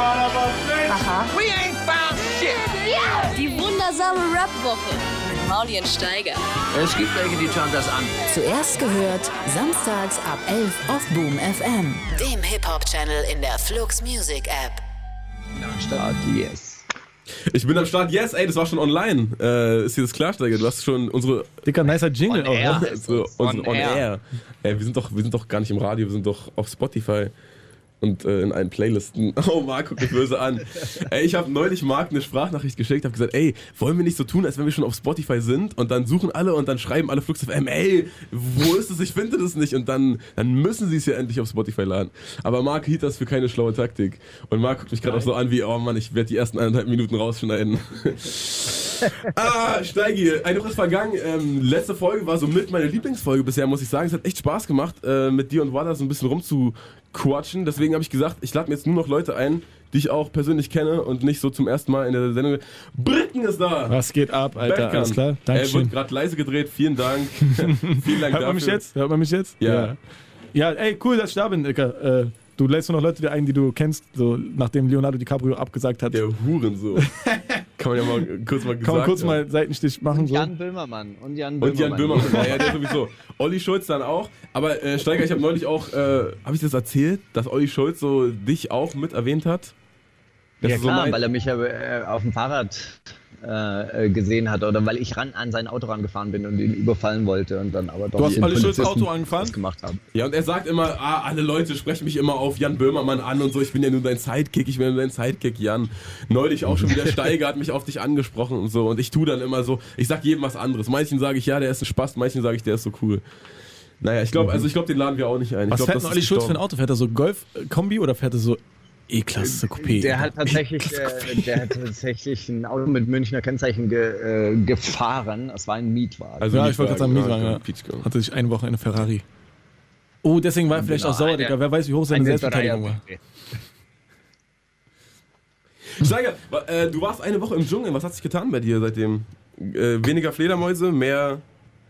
Aha. We ain't found shit. Die wundersame Rap-Woche mit Maulien Steiger. Es gibt welche, die schauen das an. Zuerst gehört, samstags ab 11 auf Boom FM. Dem Hip-Hop-Channel in der Flux Music App. Start, yes. Ich bin am Start. Yes, ey, das war schon online. Äh, ist dir das klar, Steiger? Du hast schon unsere, Dicker, nicer Jingle On auch. air. ne? unsere, On on, air. air. Ey, wir sind doch, wir sind doch gar nicht im Radio, wir sind doch auf Spotify und äh, in allen Playlisten. Oh, Marc guckt mich böse an. ey, ich habe neulich Marc eine Sprachnachricht geschickt, habe gesagt, ey, wollen wir nicht so tun, als wenn wir schon auf Spotify sind und dann suchen alle und dann schreiben alle Flux FM, ey, wo ist es? Ich finde das nicht und dann, dann müssen sie es ja endlich auf Spotify laden. Aber Marc hielt das für keine schlaue Taktik und Marc guckt mich gerade auch so an wie, oh Mann, ich werde die ersten eineinhalb Minuten rausschneiden. Ah, Steigi, eine Woche ist vergangen. Ähm, letzte Folge war so mit meine Lieblingsfolge bisher, muss ich sagen. Es hat echt Spaß gemacht, äh, mit dir und Wada so ein bisschen rumzuquatschen. Deswegen habe ich gesagt, ich lade mir jetzt nur noch Leute ein, die ich auch persönlich kenne und nicht so zum ersten Mal in der Sendung. Bricken ist da! Was geht ab, Alter? Bergkamp. Alles klar? Er Dankeschön. wird gerade leise gedreht. Vielen Dank. Vielen Dank Hört man mich dafür. jetzt? Hört man mich jetzt? Ja. Ja, ja ey, cool, dass ich da bin, Dicker. Äh, du lädst nur noch Leute ein, die du kennst, so nachdem Leonardo DiCaprio abgesagt hat. Der Hurensohn. Kann man ja mal kurz mal gesagt Kann man kurz mal Seitenstich machen. So. Jan Böhmermann. Und Jan Böhmermann. Und Jan Böhmermann, ja, ja, der sowieso. Olli Schulz dann auch. Aber äh, Steiger, ich habe neulich auch, äh, habe ich das erzählt, dass Olli Schulz so dich auch mit erwähnt hat? Dass Ja du so klar, mein- weil er mich ja äh, auf dem Fahrrad äh, äh, gesehen hat oder weil ich ran an sein Auto rangefahren bin und ihn überfallen wollte und dann aber doch Du hast Schulz Polizisten Auto angefahren? was gemacht haben. Ja, und er sagt immer, ah, alle Leute sprechen mich immer auf Jan Böhmermann an und so, ich bin ja nur dein Sidekick, ich bin ja nur dein Sidekick, Jan. Neulich auch schon wieder Steiger hat mich auf dich angesprochen und so und ich tu dann immer so, ich sag jedem was anderes. Manchen sage ich, ja, der ist ein Spaß, manchen sage ich, der ist so cool. Naja, ich glaube, also ich glaube, den laden wir auch nicht ein. Ich Was glaub, fährt das denn Olli Schulz für ein. Auto? Fährt er so Golf-Kombi oder fährt er so E-Klasse Coupé? Der hat tatsächlich, äh, der hat tatsächlich ein Auto mit Münchner Kennzeichen ge, äh, gefahren. Es war ein Mietwagen. Also ja, ich wollte gerade sagen, Mietwagen, Mietwagen, ja. Peachco. Hatte sich eine Woche eine Ferrari. Oh, deswegen war er vielleicht auch sauer, Digga. Wer weiß, wie hoch seine Ein Selbstverteidigung war. Steiger, äh, du warst eine Woche im Dschungel. Was hat sich getan bei dir seitdem? Äh, weniger Fledermäuse, mehr,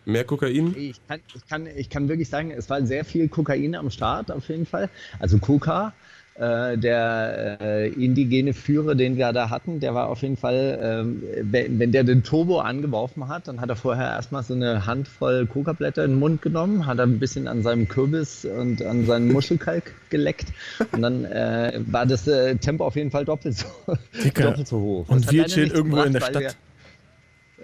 mehr Kokain? Ich kann, ich, kann, ich kann wirklich sagen, es war sehr viel Kokain am Start auf jeden Fall. Also Coca, der äh, indigene Führer, den wir da hatten, der war auf jeden Fall, ähm, wenn, der den Turbo angeworfen hat, dann hat er vorher erstmal so eine Handvoll Coca-Blätter in den Mund genommen, hat er ein bisschen an seinem Kürbis und an seinen Muschelkalk geleckt und dann äh, war das äh, Tempo auf jeden Fall doppelt so, Dicker. doppelt so hoch. Und Das wir chillen irgendwo in der Stadt.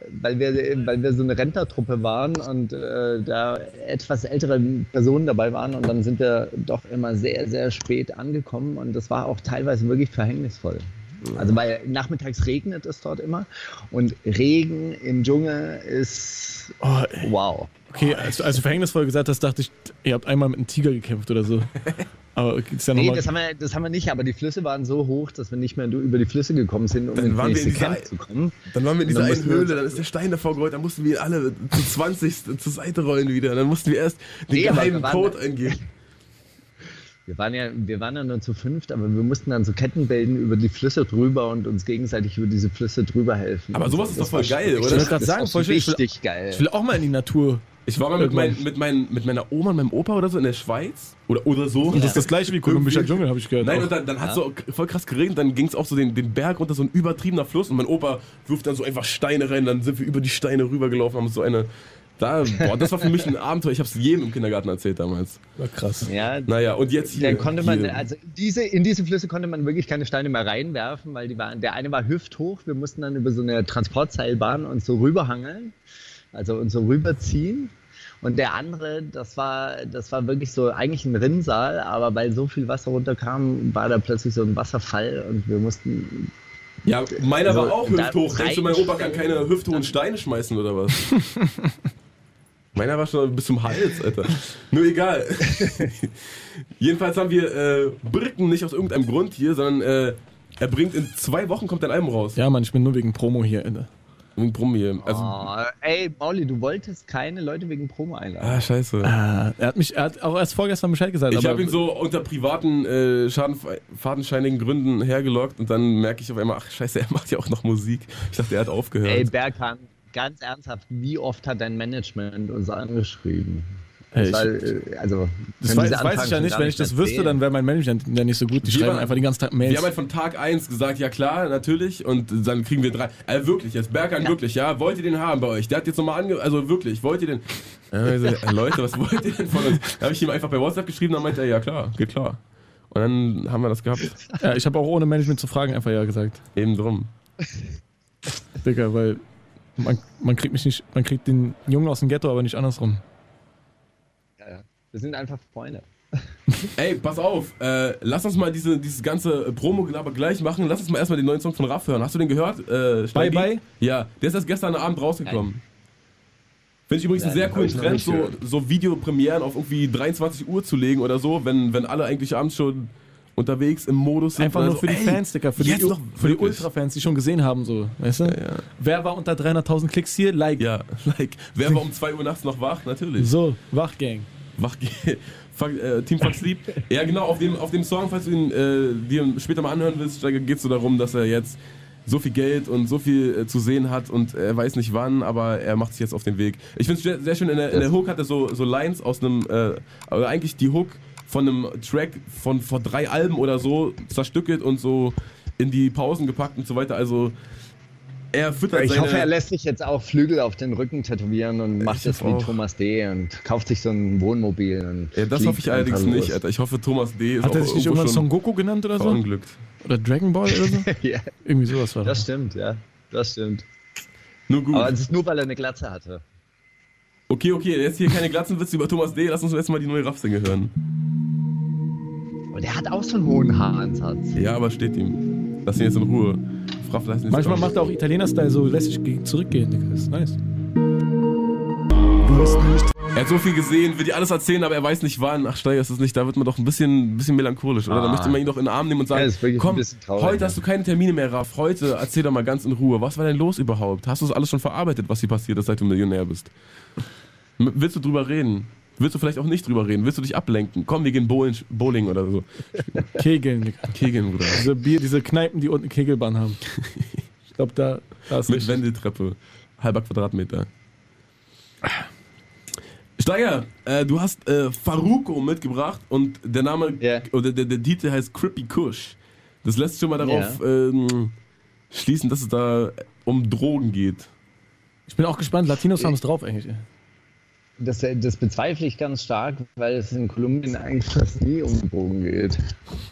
Weil wir, weil wir so eine Rentnertruppe waren und äh, da etwas ältere Personen dabei waren und dann sind wir doch immer sehr, sehr spät angekommen und das war auch teilweise wirklich verhängnisvoll. Also weil nachmittags regnet es dort immer und Regen im Dschungel ist Oh, wow. Okay, als, als du verhängnisvoll gesagt hast, dachte ich, ihr habt einmal mit einem Tiger gekämpft oder so. Aber ja Nee, das haben, wir, das haben wir nicht, aber die Flüsse waren so hoch, dass wir nicht mehr über die Flüsse gekommen sind, um Dann ins waren wir in nächste dieser- Camp zu kommen. Dann waren wir in dieser einen Höhle, dann ist der Stein davor gerollt, dann mussten wir alle zu 20 zur Seite rollen wieder. Dann mussten wir erst den Nee, geheimen Code eingeben. Wir waren ja, wir waren ja nur zu fünft, aber wir mussten dann so Ketten bilden über die Flüsse drüber und uns gegenseitig über diese Flüsse drüber helfen. Aber sowas ist Das doch voll geil, oder? Ich wollte gerade das sagen, voll schön. Ich will- richtig geil. Ich will auch mal in die Natur. Ich war mal mit, mein, mit, mein, mit meiner Oma und meinem Opa oder so in der Schweiz. Oder, oder so. Und das ist das gleiche wie Irgendwie- Dschungel, habe ich gehört. Nein, auch. und dann, dann hat es so voll krass geregnet, dann ging es auch so den, den Berg runter, so ein übertriebener Fluss und mein Opa wirft dann so einfach Steine rein, dann sind wir über die Steine rübergelaufen, haben so eine. Da, boah, das war für mich ein Abenteuer. Ich habe es jedem im Kindergarten erzählt damals. War krass. ja, Naja, und jetzt hier. da konnte man, hier. also diese, in diese Flüsse konnte man wirklich keine Steine mehr reinwerfen, weil die waren, der eine war hüfthoch, wir mussten dann über so eine Transportseilbahn uns so rüberhangeln, also uns so rüberziehen. Und der andere, das war, das war wirklich so eigentlich ein Rinnsal, aber weil so viel Wasser runterkam, war da plötzlich so ein Wasserfall und wir mussten Ja, meiner war So, auch hüfthoch. Denkst du, mein Opa kann keine hüfthohen Steine schmeißen oder was? meiner war schon bis zum Hals, Alter. Nur egal. Jedenfalls haben wir äh, Brücken nicht aus irgendeinem Grund hier, sondern äh, er bringt in zwei Wochen kommt ein Album raus. Ja, Mann, ich bin nur wegen Promo hier. Alter. Wegen Brummi hier. Also, Oh, ey, Mauli, du wolltest keine Leute wegen Promo einladen. ah, scheiße. Ah, er hat mich, er hat auch erst vorgestern Bescheid gesagt. Ich aber- habe ihn so unter privaten, äh, fadenscheinigen Gründen hergelockt und dann merke ich auf einmal, ach scheiße, er macht ja auch noch Musik. Ich dachte, er hat aufgehört. Ey, Berghahn, ganz ernsthaft, wie oft hat dein Management uns angeschrieben? Ey, Das, ich- war, äh, also, Das, weiß, das weiß ich ja nicht. Wenn ich das wüsste, dann wäre mein Management ja nicht so gut. Die Wir schreiben waren- einfach die ganze Tag Wir Mails. haben halt von Tag 1 gesagt, ja klar, natürlich. Und dann kriegen wir drei. Also wirklich, jetzt Bergheim, wirklich, ja. Wollt ihr den haben bei euch? Der hat jetzt nochmal ange... Also wirklich, wollt ihr den... Ja, ich so, äh, Leute, was wollt ihr denn von uns? Da habe ich ihm einfach bei WhatsApp geschrieben, dann meinte er, ja klar, geht klar. Und dann haben wir das gehabt. Ja, ich habe auch ohne Management zu fragen einfach ja gesagt. Eben drum. Digga, weil man, man kriegt mich nicht, man kriegt den Jungen aus dem Ghetto, aber nicht andersrum. Ja, ja. Wir sind einfach Freunde. Ey, pass auf, äh, lass uns mal diese, dieses ganze Promo-Gelaber gleich machen. Lass uns mal erstmal den neuen Song von Raff hören. Hast du den gehört? Äh? Bye, bye? Ja, der ist erst gestern Abend rausgekommen. Finde ich übrigens einen Nein, sehr coolen Trend, so, so Videopremieren auf irgendwie 23 Uhr zu legen oder so, wenn, wenn alle eigentlich abends schon unterwegs im Modus sind. Einfach nur so. für die Ey, Fans, Digga. Für die, noch für die. Ultra-Fans, die schon gesehen haben, so. Weißt du? ja. Wer war unter 300.000 Klicks hier? Like. Ja, like, wer war um 2 Uhr nachts noch wach? Natürlich. So, Wachgang. Wach, fuck, äh, Team Fuck Sleep. Ja, genau, auf dem, auf dem Song, falls du ihn äh, dir später mal anhören willst, geht es so darum, dass er jetzt so viel Geld und so viel äh, zu sehen hat und er weiß nicht wann, aber er macht sich jetzt auf den Weg. Ich finde es sehr, sehr schön, in der, in der Hook hat er so, so Lines aus einem, äh, eigentlich die Hook von einem Track von vor drei Alben oder so zerstückelt und so in die Pausen gepackt und so weiter. Also er füttert Ich seine... hoffe, er lässt sich jetzt auch Flügel auf den Rücken tätowieren und macht das wie auch. Thomas D. und kauft sich so ein Wohnmobil. Und ja, das hoffe ich allerdings nicht. Alter. Ich hoffe, Thomas D. ist Hat er sich nicht irgendwann schon Son Goku genannt oder so? verunglückt. Oder Dragon Ball oder so? ja, Irgendwie sowas war das das. stimmt, ja. Das stimmt. Nur gut. Aber es ist nur, weil er eine Glatze hatte. Okay, okay, jetzt hier keine Glatzenwitze über Thomas D. Lass uns erstmal die neue Raff-Single hören. Und der hat auch so einen hohen Haaransatz. Ja, aber steht ihm. Lass ihn jetzt in Ruhe. Raff, lass ihn jetzt Manchmal macht er auch Italiener-Style so, lässt sich ge- zurückgehen, Digga. Das ist nice. Er hat so viel gesehen, will dir alles erzählen, aber er weiß nicht wann. Ach, Steiger ist es nicht. Da wird man doch ein bisschen, ein bisschen melancholisch, oder? Da Ah. möchte man ihn doch in den Arm nehmen und sagen: Ja, Komm, traurig, heute hast du keine Termine mehr, Raff. Heute erzähl doch mal ganz in Ruhe. Was war denn los überhaupt? Hast du das alles schon verarbeitet, was hier passiert ist, seit du Millionär bist? Willst du drüber reden? Willst du vielleicht auch nicht drüber reden? Willst du dich ablenken? Komm, wir gehen Bowling, Bowling oder so. Kegeln, Digga. Kegeln, Bruder. Diese, Bier, diese Kneipen, die unten Kegelbahn haben. Ich glaube, da, da ist Mit richtig. Wendeltreppe. Halber Quadratmeter. Steiger, äh, du hast äh, Faruko mitgebracht und der Name Ja. oder der, der Titel heißt Crippy Kush. Das lässt schon mal darauf ähm, schließen, dass es da um Drogen geht. Ich bin auch gespannt. Latinos haben es drauf eigentlich. Das, das bezweifle ich ganz stark, weil es in Kolumbien eigentlich fast nie um Drogen geht.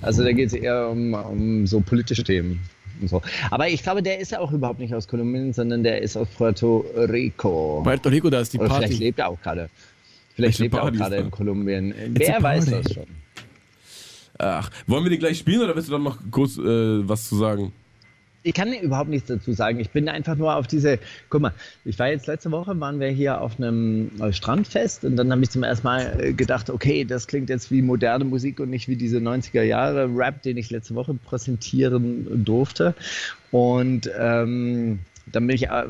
Also da geht es eher um, um so politische Themen. Und so. Aber ich glaube, der ist ja auch überhaupt nicht aus Kolumbien, sondern der ist aus Puerto Rico. Puerto Rico, da ist die Oder vielleicht lebt er auch gerade. Vielleicht lebt er auch gerade in Kolumbien. a Wer weiß das schon? Ach, wollen wir den gleich spielen oder willst du dann noch kurz äh, was zu sagen? Ich kann überhaupt nichts dazu sagen. Ich bin einfach nur auf diese. Guck mal, ich war jetzt letzte Woche, waren wir hier auf einem äh, Strandfest und dann habe ich zum ersten Mal äh, gedacht, okay, das klingt jetzt wie moderne Musik und nicht wie diese 90er Jahre Rap, den ich letzte Woche präsentieren durfte. Und ähm, dann bin ich, äh,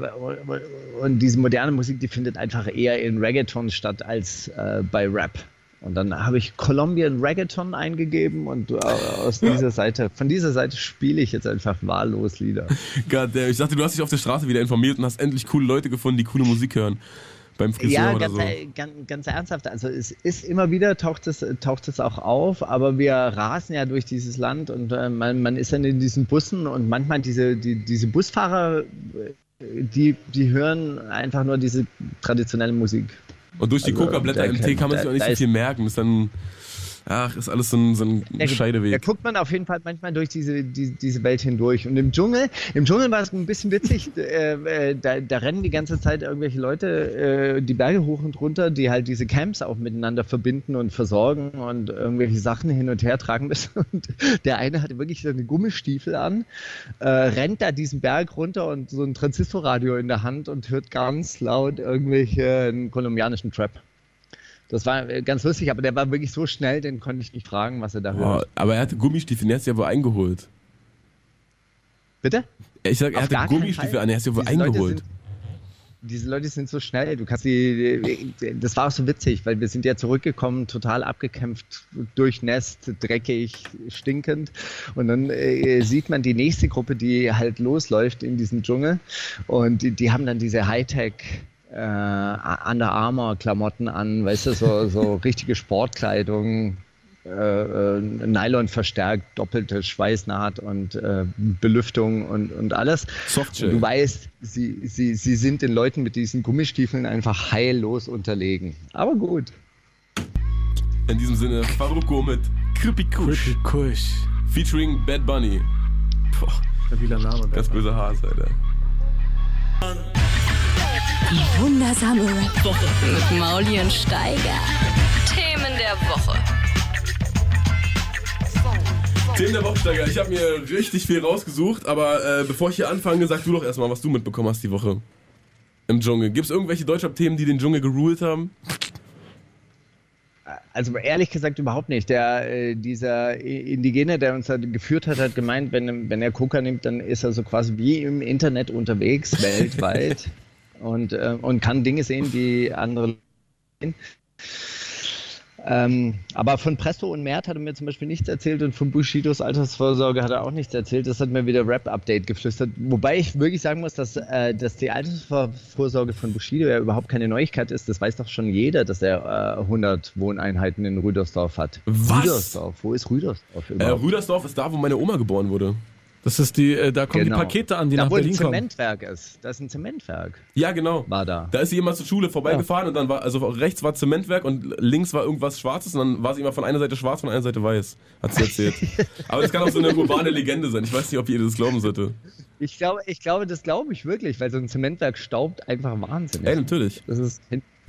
und diese moderne Musik, die findet einfach eher in Reggaeton statt als äh, bei Rap. Und dann habe ich Colombian Reggaeton eingegeben und äh, aus dieser Seite, von dieser Seite spiele ich jetzt einfach wahllos Lieder. God ich dachte, du hast dich auf der Straße wieder informiert und hast endlich coole Leute gefunden, die coole Musik hören. Beim Friseur Ja, oder ganz, so. äh, ganz, ganz ernsthaft. Also es ist immer wieder, taucht es, taucht es auch auf, aber wir rasen ja durch dieses Land und äh, man, man ist dann in diesen Bussen und manchmal diese, die, diese Busfahrer, äh, die, die hören einfach nur diese traditionelle Musik. Und durch die Also, Coca-Blätter im Tee kann man sich auch nicht so viel merken. Ist dann, ach, ist alles so ein, so ein Da Scheideweg. guckt man auf jeden Fall manchmal durch diese, die, diese Welt hindurch. Und im Dschungel, im Dschungel war es ein bisschen witzig, äh, äh, da, da rennen die ganze Zeit irgendwelche Leute äh, die Berge hoch und runter, die halt diese Camps auch miteinander verbinden und versorgen und irgendwelche Sachen hin und her tragen müssen. Und der eine hatte wirklich so eine Gummistiefel an, äh, rennt da diesen Berg runter und so ein Transistorradio in der Hand und hört ganz laut irgendwelchen kolumbianischen Trap. Das war äh, ganz lustig, aber der war wirklich so schnell, den konnte ich nicht fragen, was er da Boah, hört. aber er hatte Gummistiefel, der hat sich ja wohl eingeholt. Bitte? Ich sag, er Auf hatte Gummistiefel an, er hat sich ja wohl Diese Leute eingeholt. Sind, diese Leute sind so schnell, du kannst die, das war auch so witzig, weil wir sind ja zurückgekommen, total abgekämpft, durchnässt, dreckig, stinkend und dann äh, sieht man die nächste Gruppe, die halt losläuft in diesen Dschungel und die, die haben dann diese Hightech äh, Under Armour Klamotten an, weißt du, so, so richtige Sportkleidung, äh, äh, Nylon verstärkt, doppelte Schweißnaht und äh, Belüftung und, und alles. Softshell. Und du weißt, sie, sie, sie sind den Leuten mit diesen Gummistiefeln einfach heillos unterlegen. Aber gut. In diesem Sinne, Faruko mit Kripikush. Kusch. Featuring Bad Bunny. Boah, Stabiler Name. ganz böse Hass, Alter. Die wundersame Rap-Woche. Mit Mauli und Steiger. Themen der Woche. Themen der Wochsteiger. Ich habe mir richtig viel rausgesucht, aber äh, bevor ich hier anfange, sag du doch erstmal, was du mitbekommen hast die Woche. Im Dschungel. Gibt es irgendwelche Deutschrap-Themen, die den Dschungel geruled haben? Also ehrlich gesagt überhaupt nicht. Der, äh, dieser Indigene, der uns da geführt hat, hat gemeint, wenn, wenn er Coca nimmt, dann ist er so quasi wie im Internet unterwegs, weltweit. Und, äh, und kann Dinge sehen, die andere sehen. Ähm, aber von Presto und Mert hat er mir zum Beispiel nichts erzählt und von Bushidos Altersvorsorge hat er auch nichts erzählt. Das hat mir wieder Rap-Update geflüstert. Wobei ich wirklich sagen muss, dass, äh, dass die Altersvorsorge von Bushido ja überhaupt keine Neuigkeit ist. Das weiß doch schon jeder, dass er äh, 100 Wohneinheiten in Rüdersdorf hat. Was? Rüdersdorf, wo ist Rüdersdorf Äh, überhaupt? Rüdersdorf ist da, wo meine Oma geboren wurde. Das ist die, äh, da kommen Genau. die Pakete an, die da nach ein Berlin kommen. Zementwerk ist. Da ist ein Zementwerk. Ja, genau. War da. Da ist sie immer zur Schule vorbeigefahren und dann war, also rechts war Zementwerk und links war irgendwas Schwarzes und dann war sie immer von einer Seite schwarz, von einer Seite weiß, hat sie erzählt. Aber das kann auch so eine urbane Legende sein. Ich weiß nicht, ob ihr das glauben sollte. Ich glaube, ich glaube, das glaube ich wirklich, weil so ein Zementwerk staubt einfach wahnsinnig. Ey, natürlich. Das ist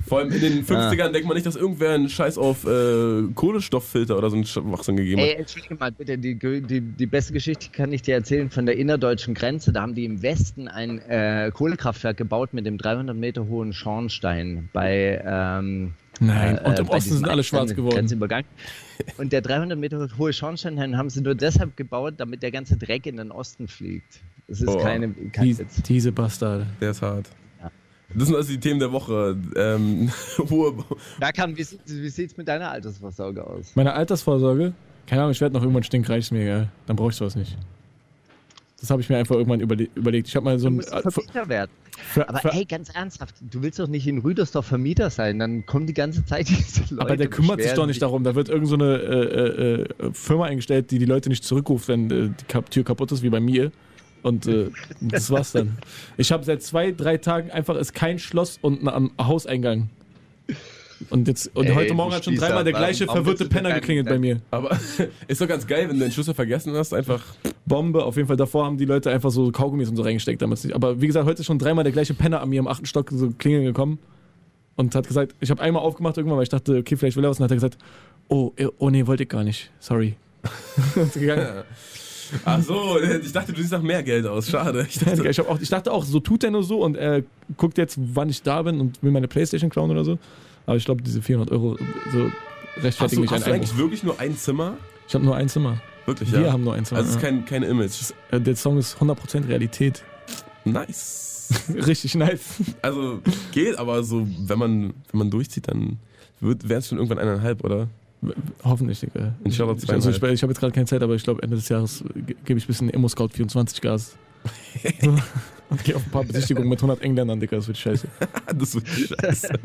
Vor allem in den 50ern denkt man nicht, dass irgendwer einen Scheiß auf äh, Kohlenstofffilter oder so einen Schwachsinn gegeben hat. Ey, entschuldige mal bitte, die, die, die beste Geschichte kann ich dir erzählen von der innerdeutschen Grenze. Da haben die im Westen ein äh, Kohlekraftwerk gebaut mit dem 300 Meter hohen Schornstein bei. Ähm, Nein, äh, und im Osten sind alle schwarz geworden. Grenzübergang. Und der 300 Meter hohe Schornstein haben sie nur deshalb gebaut, damit der ganze Dreck in den Osten fliegt. Das ist Oh. keine, kein Die, Witz. diese Bastarde. Der ist hart. Das sind also die Themen der Woche. Ähm, kann, wie, sieht- wie sieht es mit deiner Altersvorsorge aus? Meine Altersvorsorge, keine Ahnung, ich werde noch irgendwann stinkreich, ist mir egal. Dann brauche ich sowas nicht. Das habe ich mir einfach irgendwann überle überlegt. Ich habe mal so Du ein. äh, Vermieter werden. Aber für- ey, ganz ernsthaft, du willst doch nicht in Rüdersdorf Vermieter sein, dann kommen die ganze Zeit diese Leute. aber der kümmert sich doch nicht darum. Da wird irgendeine so eine, äh, äh, äh, Firma eingestellt, die die Leute nicht zurückruft, wenn äh, die Tür kaputt ist, wie bei mir. Und äh, das war's dann. Ich habe seit zwei, drei Tagen einfach ist kein Schloss und ein Hauseingang. Und jetzt und Ey, heute Morgen hat schon dreimal der gleiche verwirrte Penner geklingelt bei mir. aber ist doch ganz geil, wenn du den Schlüssel vergessen hast, einfach. Bombe. Auf jeden Fall davor haben die Leute einfach so Kaugummis und so reingesteckt, damit nicht. Aber wie gesagt, heute ist schon dreimal der gleiche Penner an mir im achten Stock so klingeln gekommen und hat gesagt, ich habe einmal aufgemacht irgendwann, weil ich dachte, okay, vielleicht will er was. Und dann hat er gesagt, oh, oh nee, wollte ich gar nicht. Sorry. Und ist gegangen. Ach so, ich dachte, du siehst nach mehr Geld aus. Schade. Ich dachte, Ich, auch, ich dachte auch, so tut er nur so und er guckt jetzt, wann ich da bin und will meine Playstation klauen oder so. Aber ich glaube, diese 400 Euro so rechtfertigen mich hast du eigentlich wirklich nur ein Zimmer? Ich habe nur ein Zimmer. Wirklich, Wir ja. haben nur ein Zimmer. Also es ist kein, kein Image. Äh, Der Song ist 100% Realität. Nice. Richtig nice. Also geht, aber so, wenn man, wenn man durchzieht, dann wäre es schon irgendwann eineinhalb, oder? Hoffentlich, Digga. Inshallah Ich, also ich, ich habe jetzt gerade keine Zeit, aber ich glaube, Ende des Jahres ge- gebe ich ein bisschen Emo Scout 24 Gas. Und gehe auf ein paar Besichtigungen mit 100 Engländern, Digga, das wird scheiße. das wird scheiße.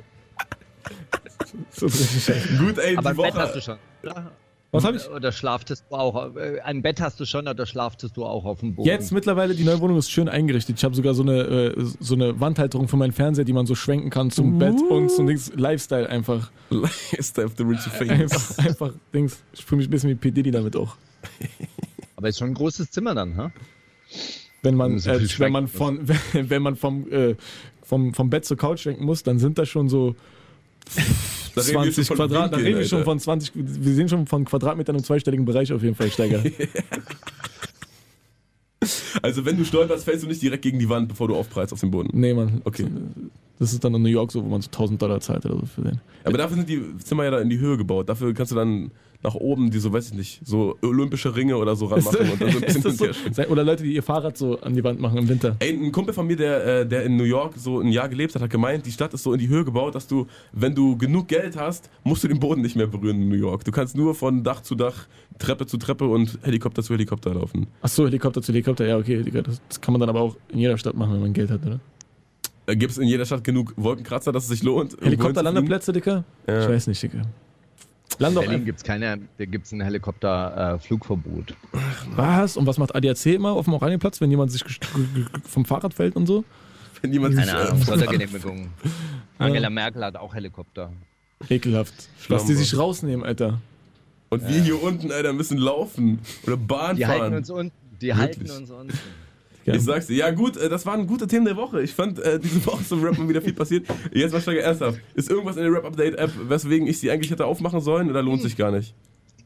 Das wird scheiße. Gut, ey, Aber die ein Bett hast Woche. du schon. Oder? Was habe ich? Oder schlaftest du auch? äh, Ein Bett hast du schon oder schlaftest du auch auf dem Boden? Jetzt mittlerweile, die neue Wohnung ist schön eingerichtet. Ich habe sogar so eine, äh, so eine Wandhalterung für meinen Fernseher, die man so schwenken kann zum Bett und zum Dings. Lifestyle einfach. Lifestyle of the rich and Einfach, famous. einfach Dings. Ich fühle mich ein bisschen wie P. Diddy damit auch. Aber ist schon ein großes Zimmer dann, ha? Wenn man, So äh, wenn man, von, wenn, wenn man vom, äh, vom, vom Bett zur Couch schwenken muss, dann sind das schon so Da reden wir 20 schon von Quadrat. Da reden wir schon von 20, wir sehen schon von Quadratmetern im zweistelligen Bereich auf jeden Fall, Steiger. Also wenn du stolperst, fällst du nicht direkt gegen die Wand, bevor du aufprallst auf den Boden. nee, Mann. Okay. Das ist dann in New York so, wo man so 1000 Dollar zahlt oder so für den. Aber dafür sind die Zimmer ja da in die Höhe gebaut. Dafür kannst du dann nach oben die so, weiß ich nicht, so olympische Ringe oder so ranmachen und dann so ein bisschen so? Oder Leute, die ihr Fahrrad so an die Wand machen im Winter. Ey, ein Kumpel von mir, der, äh, der in New York so ein Jahr gelebt hat, hat gemeint, die Stadt ist so in die Höhe gebaut, dass du, wenn du genug Geld hast, musst du den Boden nicht mehr berühren in New York. Du kannst nur von Dach zu Dach, Treppe zu Treppe und Helikopter zu Helikopter laufen. Ach so, Helikopter zu Helikopter, ja, okay. Digga, Das, kann man dann aber auch in jeder Stadt machen, wenn man Geld hat, oder? Gibt es in jeder Stadt genug Wolkenkratzer, dass es sich lohnt? Helikopterlandeplätze, Dicker? Ja. Ich weiß nicht, Dicker. Land doch Berlin gibt es keine, da gibt es ein Helikopterflugverbot. Was? Und was macht ADAC immer auf dem Oranienplatz, wenn jemand sich vom Fahrrad fällt und so? Wenn jemand keine äh, Ahnung, Sondergenehmigung. Angela Merkel hat auch Helikopter. Ekelhaft. Lass die sich rausnehmen, Alter. Und wir hier unten, Alter, müssen laufen. Oder Bahn Die fahren. halten uns unten. Die Wirklich? halten uns unten. Ja. Ich sag's dir. Ja, gut, äh, das waren gute Themen der Woche. Ich fand, äh, diese Woche zum Rappen wieder viel passiert. Jetzt mal steiger ernsthaft. Ist irgendwas in der Rap-Update-App, weswegen ich sie eigentlich hätte aufmachen sollen oder lohnt sich gar nicht?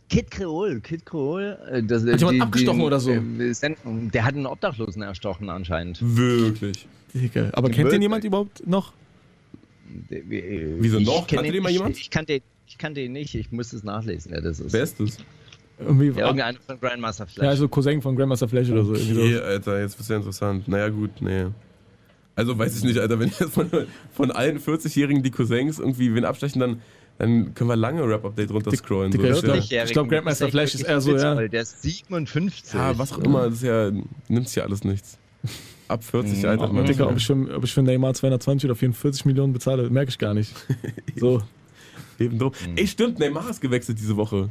Kid Creole, Kid Creole. äh, Das, Hat jemand abgestochen oder so? äh, Sendung, Der hat einen Obdachlosen erstochen anscheinend. Wirklich. Digga. Aber kennt den jemand überhaupt noch? Wieso noch? kenn Kannte ihn den mal nicht. jemand? Ich kannte, ich kannte ihn nicht. Ich muss es nachlesen, wer das ist. Wer ist das? Irgendwie Ja, irgendeiner von Grandmaster Flash. ja, also Cousin von Grandmaster Flash oder so. Irgendwie Okay, so. Alter, jetzt wird's ja interessant. Naja, gut, nee. Also weiß ich nicht, Alter, wenn jetzt von, von allen 40-Jährigen die Cousins irgendwie wen abstechen, dann, dann können wir lange Rap-Update runterscrollen. So. Dicker, Das ich ja- glaub- Grandmaster Flash ist eher so, ja. Der ist 57. ja, was auch immer, das ist ja, nimmt's ja alles nichts. Ab 40 Mhm. Alter, man. Dicker, ob ich, für, ob ich für Neymar 220 oder 44 Millionen bezahle, merke ich gar nicht. So. Eben drum. Mhm. Ey, stimmt, Neymar ist gewechselt diese Woche.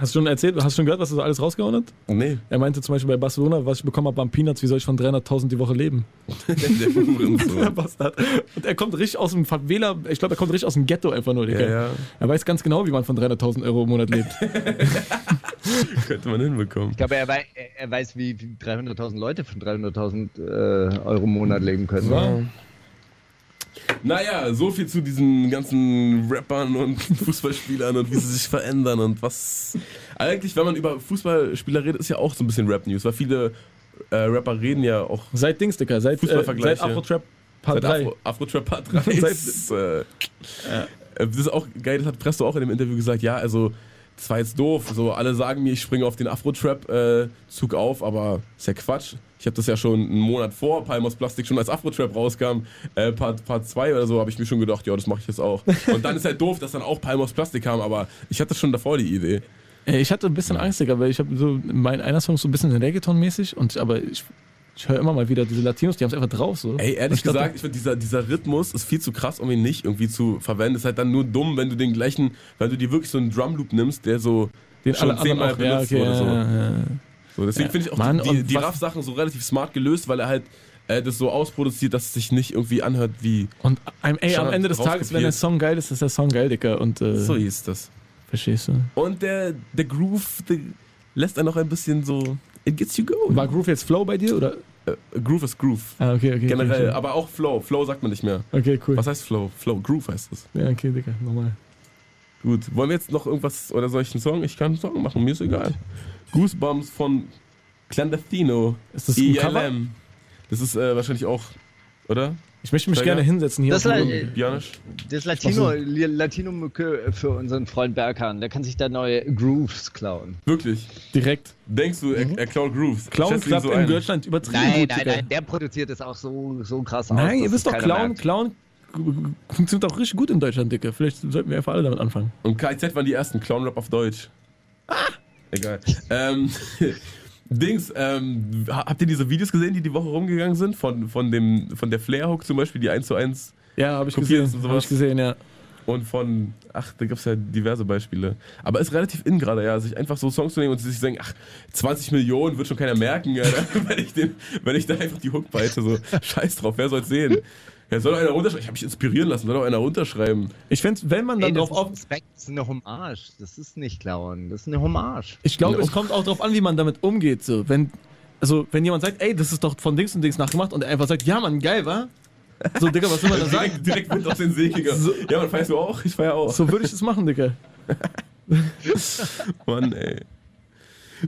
Hast du schon erzählt, hast du schon gehört, was er so alles rausgehauen hat? Nee, Er meinte zum Beispiel bei Barcelona, was ich bekommen habe, waren Peanuts, wie soll ich von 300.000 die Woche leben? der Bastard. Und er kommt richtig aus dem Favela, ich glaube, er kommt richtig aus dem Ghetto einfach nur. Ja, ja, Er weiß ganz genau, wie man von 300.000 Euro im Monat lebt. könnte man hinbekommen. Ich glaube, er, wei er weiß, wie wie 300.000 Leute von 300.000 äh, Euro im Monat leben können. Ja. Naja, so viel zu diesen ganzen Rappern und Fußballspielern und wie sie sich verändern und was. Eigentlich, wenn man über Fußballspieler redet, ist ja auch so ein bisschen Rap-News, weil viele äh, Rapper reden ja auch Seit Dings, Digga, seit, äh, seit Afro-Trap Part seit 3. Afro, Afro-Trap Part 3. Seit- äh, äh, Das ist auch geil, das hat Presto auch in dem Interview gesagt, ja, also. Das war jetzt doof. So, alle sagen mir, ich springe auf den Afro-Trap-Zug auf, aber ist ja Quatsch. Ich habe das ja schon einen Monat vor Palmos Plastik schon als Afro-Trap rauskam, äh, Part 2 oder so, habe ich mir schon gedacht, ja, das mache ich jetzt auch. Und dann ist halt doof, dass dann auch Palmos Plastik kam, aber ich hatte schon davor die Idee. Ich hatte ein bisschen Angst, Digga, weil ich habe so, mein einer Song so ein bisschen Reggaeton-mäßig, und aber ich, ich höre immer mal wieder diese Latinos, die haben es einfach drauf so. Ey, ehrlich ich gesagt, ich finde, dieser, dieser Rhythmus ist viel zu krass, um ihn nicht irgendwie zu verwenden. Ist halt dann nur dumm, wenn du den gleichen, wenn du dir wirklich so einen Drumloop nimmst, der so den schon zehnmal auch, ja, benutzt okay, wurde. So. ja, ja. So, deswegen Ja. finde ich auch Mann, die, die Raff-Sachen so relativ smart gelöst, weil er halt äh, das so ausproduziert, dass es sich nicht irgendwie anhört wie. Und am, ey, am Ende des Tages, wenn der. Song geil ist, ist der Song geil, Digga. Und, äh, So hieß das. verstehst du? Und der, der Groove der lässt einen noch ein bisschen so. It gets you going. War Groove jetzt Flow bei dir, oder? Äh, Groove ist Groove. Ah, okay, okay. Generell, okay, aber auch Flow. Flow sagt man nicht mehr. okay, cool. Was heißt Flow? Flow, Groove heißt es. Ja, okay, Digga, nochmal. Gut, wollen wir jetzt noch irgendwas oder soll ich einen Song? Ich kann einen Song machen, mir ist egal. Goosebumps von Clandestino. Ist das ein Cover? ILM. Das ist äh, wahrscheinlich auch, oder? Ich möchte mich Steiger? gerne hinsetzen hier. Das auf dem ist Boden. Janisch? Das Latino, Latino-Mucke für unseren Freund Berkan. Der kann sich da neue Grooves klauen. Wirklich? Direkt. Denkst du, er, er klaut Grooves? Clown klappt so in? Deutschland übertrieben Nein, nein, nein, der produziert es auch so, so krass aus. Nein, ihr wisst doch, Clown, merkt. Clown funktioniert auch richtig gut in Deutschland, Digga. Vielleicht sollten wir einfach alle damit anfangen. Und KIZ waren die ersten Clown-Rap auf Deutsch. Ah! Egal. ähm, Dings, ähm, ha- habt ihr diese Videos gesehen, die die Woche rumgegangen sind? Von, von, dem, von der Flair-Hook zum Beispiel, die 1 zu 1 Ja, habe ich gesehen. und sowas. ich gesehen, ja. Und von, ach, da gibt es ja diverse Beispiele. Aber ist relativ in gerade, ja, sich einfach so Songs zu nehmen und sich sagen, ach, 20 Millionen wird schon keiner merken, Alter, wenn, ich den, wenn ich da einfach die Hook beite. So, scheiß drauf, wer soll's sehen? Ja, soll doch einer runterschreiben. Ich habe mich inspirieren lassen, soll doch einer runterschreiben. Ich fände, wenn man dann Ey, das, drauf auf. ist Respekt, das ist eine Hommage. Das ist nicht klauen. Das ist eine Hommage. Ich glaube, Ja. es kommt auch darauf an, wie man damit umgeht. So. Wenn, also, wenn jemand sagt, ey, das ist doch von Dings und Dings nachgemacht und er einfach sagt, ja, Mann, geil, wa? So, Digga, was soll man da sagen? Direkt, direkt Wind aus den Seekiger. Ja, man feierst du auch? Ich feier auch. So würde ich das machen, Digga. Mann, ey.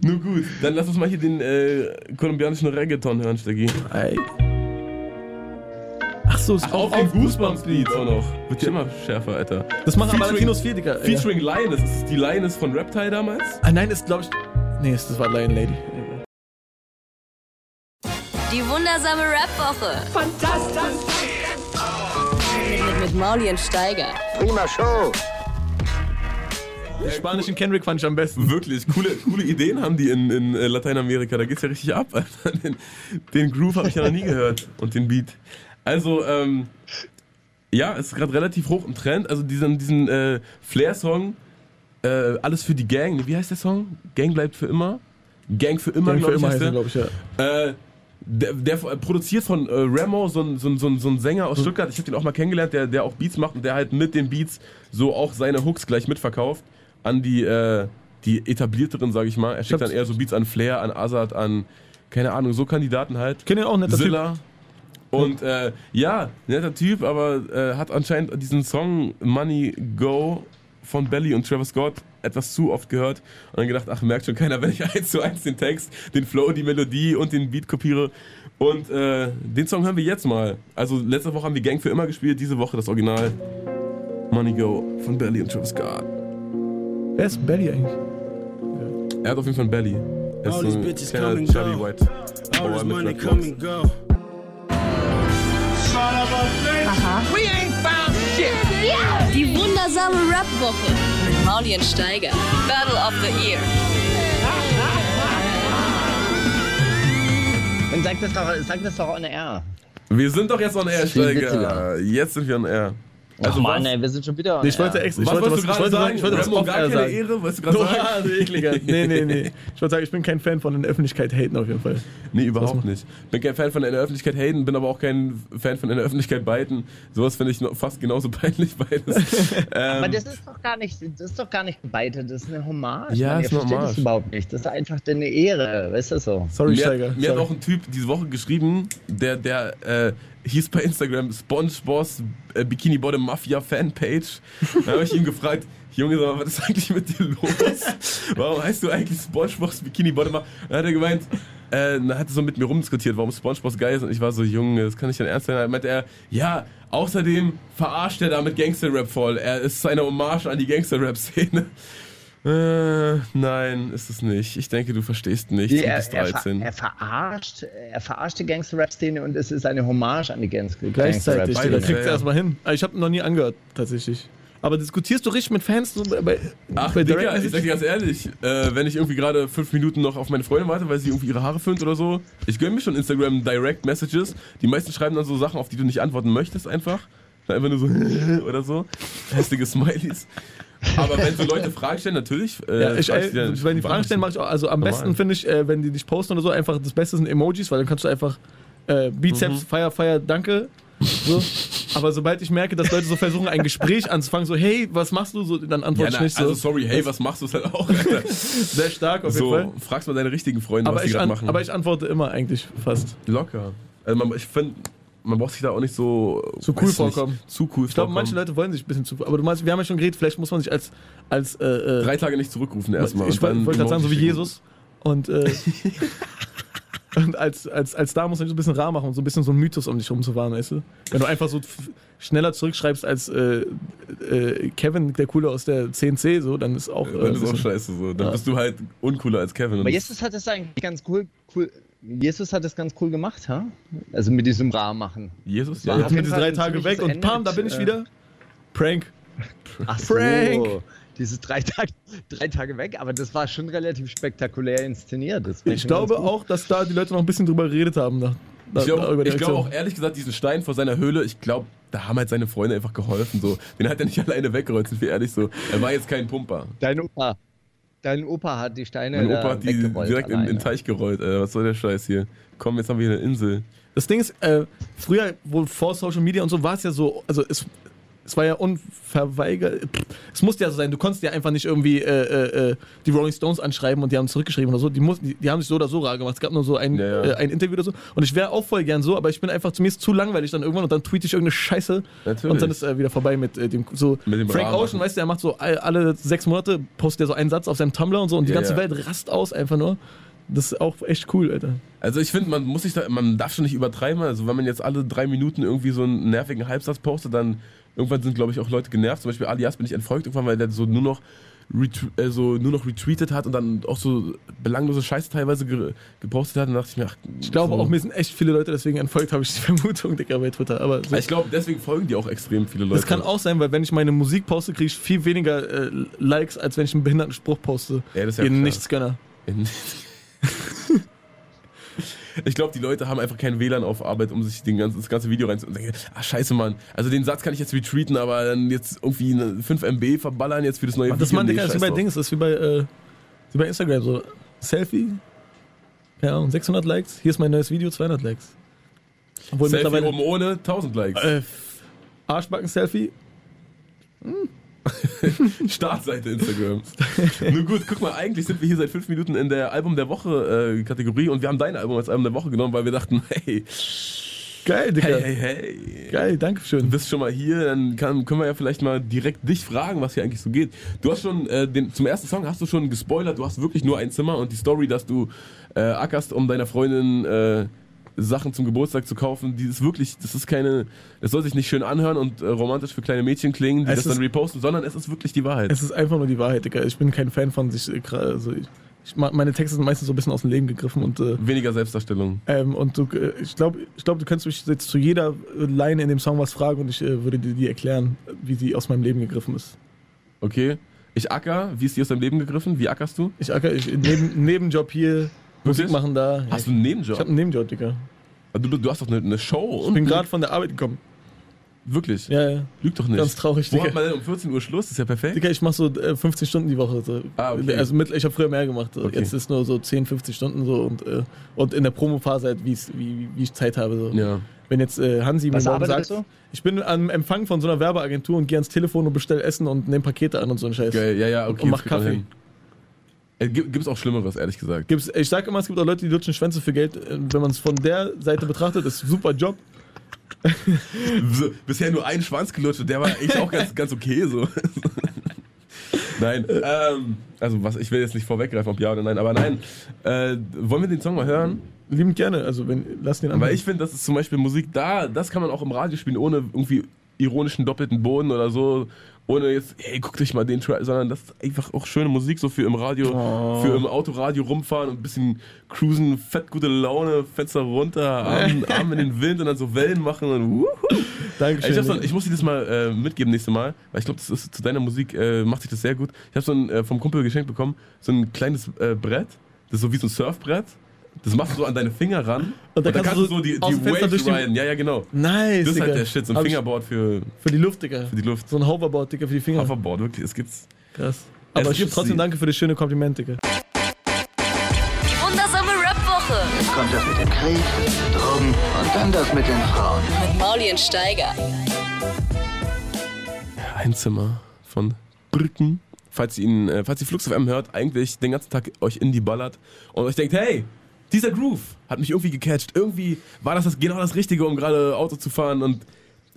Nun gut, dann lass uns mal hier den äh, kolumbianischen Reggaeton hören, Stegi. Ey. Ach so, ist Ach, auch auf dem Goosebumps-Lied auch noch. Wird ja immer schärfer, Alter. Das machen aber Latinos 4, Digga. Ja. Featuring Lioness. Ist die Lioness von Reptile damals? Ah, nein, ist, glaube ich. Nee, das war Lion Lady. Die wundersame Rap-Woche. Fantastisch. Mit, mit, Mauli und Steiger. Den spanischen Kendrick fand ich am besten. Wirklich, coole, coole Ideen haben die in, in äh, Lateinamerika. Da geht's ja richtig ab, Alter. Den, den Groove habe ich ja noch nie gehört. Und den Beat. Also, ähm, ja, es ist gerade relativ hoch im Trend. Also diesen, diesen äh, Flair-Song, äh, alles für die Gang. Wie heißt der Song? Gang bleibt für immer? Gang für immer, glaube ich, heißt der. glaube ich, ja. Äh, der, der produziert von äh, Remo, so ein, so, ein, so, ein, so ein Sänger aus Stuttgart. Ich habe den auch mal kennengelernt, der, der auch Beats macht und der halt mit den Beats so auch seine Hooks gleich mitverkauft an die, äh, die etablierteren, sage ich mal. Er schickt dann eher so Beats an Flair, an Azad, an, keine Ahnung, so Kandidaten halt. Kenne auch, netter Typ. Und äh, ja, netter Typ, aber äh, hat anscheinend diesen Song Money Go von Belly und Travis Scott etwas zu oft gehört und dann gedacht, ach, merkt schon keiner, wenn ich eins zu eins den Text, den Flow, die Melodie und den Beat kopiere. Und äh, den Song hören wir jetzt mal. Also letzte Woche haben wir Gang für immer gespielt, diese Woche das Original Money Go von Belly und Travis Scott. Wer ist Belly eigentlich? Er hat auf jeden Fall einen Belly. Er ist All so these ein bitches kleiner Chubby go. White. All this money come and go. Die wundersame Rap-Woche mit Maulien Steiger. Battle of the Year. Dann sag das doch, sag das doch on air. Wir sind doch jetzt on air, Steiger. Jetzt sind wir on air. Also was- Mann, ey, wir sind schon wieder Nee, ich wollte extra, ich Was wollte was, du ich wollte, sagen? ich wollte was off gar keine sagen. Ehre, wolltest du gerade du ekliger. Nee, nee, nee. Ich wollte sagen, ich bin kein Fan von in der Öffentlichkeit haten auf jeden Fall. Nee, überhaupt nicht. Bin kein Fan von in der Öffentlichkeit haten, bin aber auch kein Fan von in der Öffentlichkeit biten. Sowas finde ich noch fast genauso peinlich beides. Aber ähm, das ist doch gar nicht, das ist doch gar nicht gebeitet, das ist eine Hommage. Ja, Mann, ist eine Hommage. das überhaupt nicht. Das ist einfach eine Ehre, weißt du so. Sorry, mir, Steiger. hat, mir hat Sorry. auch ein Typ diese Woche geschrieben, der, der äh, hieß bei Instagram SpongeBoss äh, Bikini Bottom Mafia Fanpage. Da habe ich ihn gefragt, Junge, was ist eigentlich mit dir los? Warum heißt du eigentlich SpongeBoss Bikini Bottom Mafia? Dann hat er gemeint, äh, dann hat er so mit mir rumdiskutiert, warum SpongeBob geil ist und ich war so, Junge, das kann nicht dein Ernst sein. Dann meinte er, ja, außerdem verarscht er damit Gangster-Rap voll. Er ist eine Hommage an die Gangster-Rap-Szene. Äh, nein, ist es nicht. Ich denke, du verstehst nicht. Wie, Du er, bist er, ver, 13. er verarscht, er verarscht die Gangster-Rap-Szene und es ist eine Hommage an die Gangster- Gleichzeitig, Digga. fair. Kriegst du erstmal hin. Aber Ich habe noch nie angehört, tatsächlich. Aber diskutierst du richtig mit Fans so bei, Ach, bei Digga, Direct ich sag dir ganz ehrlich, äh, wenn ich irgendwie gerade fünf Minuten noch auf meine Freundin warte, weil sie irgendwie ihre Haare föhnt oder so, ich gönn mir schon Instagram Direct Messages. Die meisten schreiben dann so Sachen, auf die du nicht antworten möchtest einfach. Einfach nur so oder so. Hässliche Smileys. Aber wenn so Leute Fragen stellen, natürlich. Äh, Ja, ich, frag äh, die dann- wenn die Fragen stellen, mache ich auch. Also am Normal. besten finde ich, äh, wenn die dich posten oder so, einfach das Beste sind Emojis, weil dann kannst du einfach äh, Bizeps, Mhm. Feier, Feier, danke. So. Aber sobald ich merke, dass Leute so versuchen, ein Gespräch anzufangen, so, hey, was machst du? So, dann Ja, antworte na, ich nicht so. also sorry, hey, was machst du es halt auch? Alter. Sehr stark auf jeden so, Fall. fragst mal deine richtigen Freunde, Aber was die ich, gerade machen. aber ich antworte immer eigentlich fast. Locker. Also man, ich finde, man braucht sich da auch nicht so. Zu cool weiß nicht, vorkommen. Zu cool Ich glaube, manche Leute wollen sich ein bisschen zu. Aber du meinst, wir haben ja schon geredet, vielleicht muss man sich als. als äh, äh, Drei Tage nicht zurückrufen erstmal. ich wollte gerade sagen, so wie. Jesus. Und, äh, und als, als, als da muss man so ein bisschen rar machen und so ein bisschen so einen Mythos um dich rumzuwahren, weißt du? Wenn du einfach so schneller zurückschreibst als äh, äh, Kevin, der Coole aus der CNC, so, dann ist auch. Äh, Dann ist auch bisschen- scheiße so. Dann Ja. bist du halt uncooler als Kevin. Aber Jesus hat es eigentlich ganz cool, cool. Jesus hat es ganz cool gemacht, ha? Also mit diesem Rahmen machen. Jesus? war Ja, Jetzt sind Fall drei Tage weg und pam, da bin ich äh, wieder. Prank. Ach so. Prank. Dieses drei Tage, drei Tage weg, aber das war schon relativ spektakulär inszeniert. Das Ich glaube auch, dass da die Leute noch ein bisschen drüber geredet haben. Nach, nach, Ich glaube die glaub auch ehrlich gesagt, diesen Stein vor seiner Höhle, ich glaube, da haben halt seine Freunde einfach geholfen. So. Den hat er nicht alleine weggerollt, sind wir ehrlich so. Er war jetzt kein Pumper. Dein Opa. Dein Opa hat die Steine Mein Opa hat die direkt in, in den Teich gerollt. Äh, was soll der Scheiß hier? Komm, jetzt haben wir hier eine Insel. Das Ding ist, äh, früher, wohl vor Social Media und so, war es ja so, also es, es war ja unverweigert. Es musste ja so sein, du konntest ja einfach nicht irgendwie äh, äh, äh, die Rolling Stones anschreiben und die haben zurückgeschrieben oder so. Die, mussten, die, die haben sich so oder so rar gemacht. Es gab nur so ein, Ja, ja. Äh, ein Interview oder so. Und ich wäre auch voll gern so, aber ich bin einfach, zu mir ist zu langweilig dann irgendwann und dann tweete ich irgendeine Scheiße Natürlich. und dann ist wieder vorbei mit äh, dem so Mit dem Frank Ocean, weißt du, er macht so all, alle sechs Monate, postet er so einen Satz auf seinem Tumblr und so und die Ja, ganze. Welt rast aus einfach nur. Das ist auch echt cool, Alter. Also ich finde, man muss sich da, man darf schon nicht übertreiben. Also wenn man jetzt alle drei Minuten irgendwie so einen nervigen Halbsatz postet, dann irgendwann sind, glaube ich, auch Leute genervt. Zum Beispiel Alias bin ich entfolgt irgendwann, weil der so nur noch äh, so nur noch retweetet hat und dann auch so belanglose Scheiße teilweise ge gepostet hat. Und dachte ich mir, ach, Ich glaube so. auch, mir sind echt viele Leute deswegen entfolgt, habe ich die Vermutung, Digga, bei Twitter. Aber so. Ich glaube, deswegen folgen die auch extrem viele Leute. das kann auch sein, weil wenn ich meine Musik poste, kriege ich viel weniger äh, Likes, als wenn ich einen behinderten Spruch poste. Ja, das ist ja Ihr. Nichtsgönner. Ich glaube, die Leute haben einfach kein WLAN auf Arbeit, um sich den ganzen, das ganze Video reinzuziehen. Und denken, ah, scheiße, Mann. Also den Satz kann ich jetzt retweeten, aber dann jetzt irgendwie eine 5 MB verballern jetzt für das neue Das Video. man, Nee, Digga, ist wie bei drauf. Dings, ist wie bei, äh, wie bei Instagram, so Selfie, Ahnung, 600 Likes, hier ist mein neues Video, 200 Likes. Obwohl Selfie mittlerweile, oben ohne, 1000 Likes. äh, Arschbacken-Selfie, Startseite Instagram. Nur gut, guck mal, eigentlich sind wir hier seit fünf Minuten in der Album der Woche äh, Kategorie und wir haben dein Album als Album der Woche genommen, weil wir dachten, hey, geil, Digga, hey, hey, hey. geil, danke Du schön. bist schon mal hier, dann kann, können wir ja vielleicht mal direkt dich fragen, was hier eigentlich so geht. Du hast schon, äh, den, zum ersten Song hast du schon gespoilert, du hast wirklich nur ein Zimmer und die Story, dass du äh, ackerst, um deiner Freundin äh, Sachen zum Geburtstag zu kaufen, die ist wirklich, das ist keine, es soll sich nicht schön anhören und äh, romantisch für kleine Mädchen klingen, die Es das dann reposten, sondern es ist wirklich die Wahrheit. Es ist einfach nur die Wahrheit, Digga. Ich bin kein Fan von sich, äh, also ich, ich, meine Texte sind meistens so ein bisschen aus dem Leben gegriffen und äh, Weniger Selbstdarstellung. Ähm, und du, äh, ich glaube, ich glaub, du kannst mich jetzt zu jeder äh, Line in dem Song was fragen und ich äh, würde dir die erklären, wie sie aus meinem Leben gegriffen ist. Okay. Ich acker, wie ist die aus deinem Leben gegriffen? Wie ackerst du? Ich acker, ich, neben, Nebenjob hier, Musik machen da. Hast du einen ich Nebenjob? habe einen Nebenjob, Digga. du, du hast doch eine, eine Show. Ich bin gerade von der Arbeit gekommen. Wirklich? Ja, ja. Lüg doch nicht. Ganz traurig, Wo Digga. hat man denn um 14 Uhr Schluss? Das ist ja perfekt. Digga, ich mache so äh, 15 Stunden die Woche. So. Ah, okay. Also mit, ich habe früher mehr gemacht. So. Okay. Jetzt ist nur so 10, 50 Stunden so und, äh, und in der Promophase halt, wie, wie ich Zeit habe. So. Ja. Wenn jetzt äh, Hansi mir morgen sagt, du? ich bin am Empfang von so einer Werbeagentur und gehe ans Telefon und bestell Essen und nehme Pakete an und so ein Scheiß. Geil, ja, ja, okay. Und mach Kaffee. Äh, gibt- Gibt's auch Schlimmeres, ehrlich gesagt. Gibt's, ich sag immer, es gibt auch Leute, die lutschen Schwänze für Geld. Äh, Wenn man es von der Seite betrachtet, ist ein super Job. Bisher nur ein Schwanz gelutscht und der war eigentlich auch ganz, ganz okay so. nein, ähm, also was, ich will jetzt nicht vorweggreifen, ob ja oder nein, aber nein. Äh, wollen wir den Song mal hören? Liebend gerne. Also wenn, lass den an. Weil ich finde, das ist zum Beispiel Musik da, das kann man auch im Radio spielen, ohne irgendwie ironischen doppelten Boden oder so. Ohne jetzt, hey, guckt euch mal den Track, sondern das ist einfach auch schöne Musik, so für im Radio, Oh. für im Autoradio rumfahren und ein bisschen cruisen, fett gute Laune, Fenster runter, Arm, Arm in den Wind und dann so Wellen machen und wuhu. Dankeschön. Ich, so, ich muss dir das mal äh, mitgeben nächstes Mal, weil ich glaube, das ist zu deiner Musik äh, macht sich das sehr gut. Ich habe so ein äh, vom Kumpel geschenkt bekommen, so ein kleines äh, Brett, das ist so wie so ein Surfbrett. Das machst du so an deine Finger ran und, da dann kannst kannst du so die, die Waves die- riden. Ja, ja, genau. nice, Das ist Digga. halt der Shit, so ein Fingerboard für, Für die Luft, Digga. für die Luft. So ein Hoverboard, Digga, für die Finger. Hoverboard, wirklich, es gibt's. Krass. Aber ich gebe trotzdem sie. danke für das schöne Kompliment, Digga. Die wundersame Rap-Woche Jetzt kommt das mit dem Krieg, Drogen und dann das mit den Frauen. mit Maulien Steiger. Ein Zimmer von Brücken. Falls ihr ihn, äh, falls ihr Flux FM hört, eigentlich den ganzen Tag euch in die ballert und euch denkt, hey, dieser Groove hat mich irgendwie gecatcht. Irgendwie war das, das genau das Richtige, um gerade Auto zu fahren und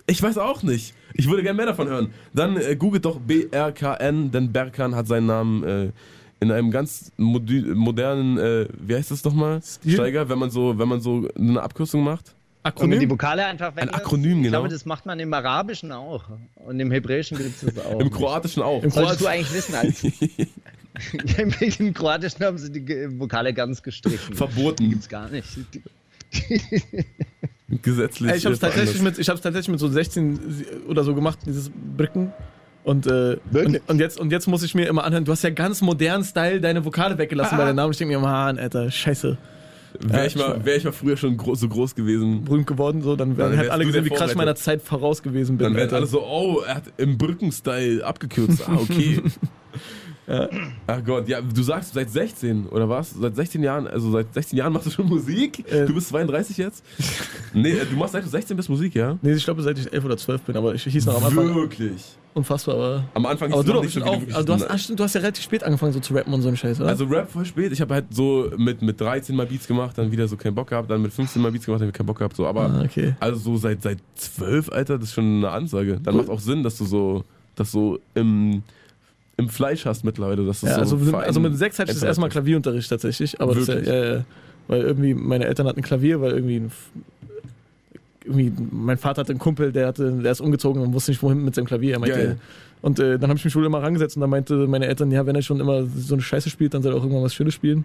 ich weiß auch nicht. Ich würde gerne mehr davon hören. Dann äh, googelt doch BRKN, denn Berkan hat seinen Namen äh, in einem ganz modernen, äh, wie heißt das nochmal? Steiger, wenn man so, wenn man so eine Abkürzung macht. Wenn man die Akronym? Vokale einfach Ein weglässt. Akronym, Ich genau. glaube, das macht man im Arabischen auch. Und im Hebräischen gibt es das auch. Im Kroatischen auch. Im Solltest du eigentlich wissen, als Im, Kroatischen haben sie die Vokale ganz gestrichen. Verboten. Gibt's gar nicht. Gesetzlich. Ey, ich hab's äh, tatsächlich mit, ich hab's tatsächlich mit so 16 oder so gemacht, dieses Brücken. Und, äh, und, und, jetzt, und jetzt muss ich mir immer anhören, du hast ja ganz modernen Style deine Vokale weggelassen bei deinem Namen. Ich denke mir, Mann, Alter, scheiße. Wäre ich, mal, wär ich mal früher schon gro so groß gewesen, Berühmt geworden, so, dann, wärst hätten alle gesehen, wie krass ich meiner Zeit voraus gewesen bin. dann wären alle so, oh, er hat im Brückenstyle abgekürzt. Ah, okay. Ach Gott, ja, du sagst seit 16, oder was? Seit 16 Jahren, also seit 16 Jahren machst du schon Musik? Äh. du bist 32 jetzt? nee, äh, du machst seit du 16 bist Musik, ja? Nee, ich glaube, seit ich 11 oder 12 bin, aber ich hieß noch am Anfang Wirklich? unfausbar. Aber, Am Anfang aber du es noch doch nicht so, wirklich- Also du, hast, stimmt, du hast ja relativ spät angefangen so zu rappen und so einen Scheiß, oder? Also Rap voll spät. Ich habe halt so mit, mit 13 mal Beats gemacht, dann wieder so keinen Bock gehabt, dann mit 15 mal Beats gemacht, dann wieder keinen Bock gehabt. So. Aber Ah, okay. also so seit, seit 12, Alter, das ist schon eine Ansage. Dann macht auch Sinn, dass du so, das so im, im Fleisch hast mittlerweile. Dass du Ja, so also, also mit sechs hatte ich das Einfach- erstmal Klavierunterricht tatsächlich. Aber das, ja, ja, ja, weil irgendwie meine Eltern hatten ein Klavier, weil irgendwie, ein, irgendwie mein Vater hatte einen Kumpel, der hatte, der ist umgezogen und wusste nicht wohin mit seinem Klavier. Er meinte, Geil. und äh, dann habe ich mich wohl immer rangesetzt und dann meinte meine Eltern, ja, wenn er schon immer so eine Scheiße spielt, dann soll er auch irgendwann was Schönes spielen.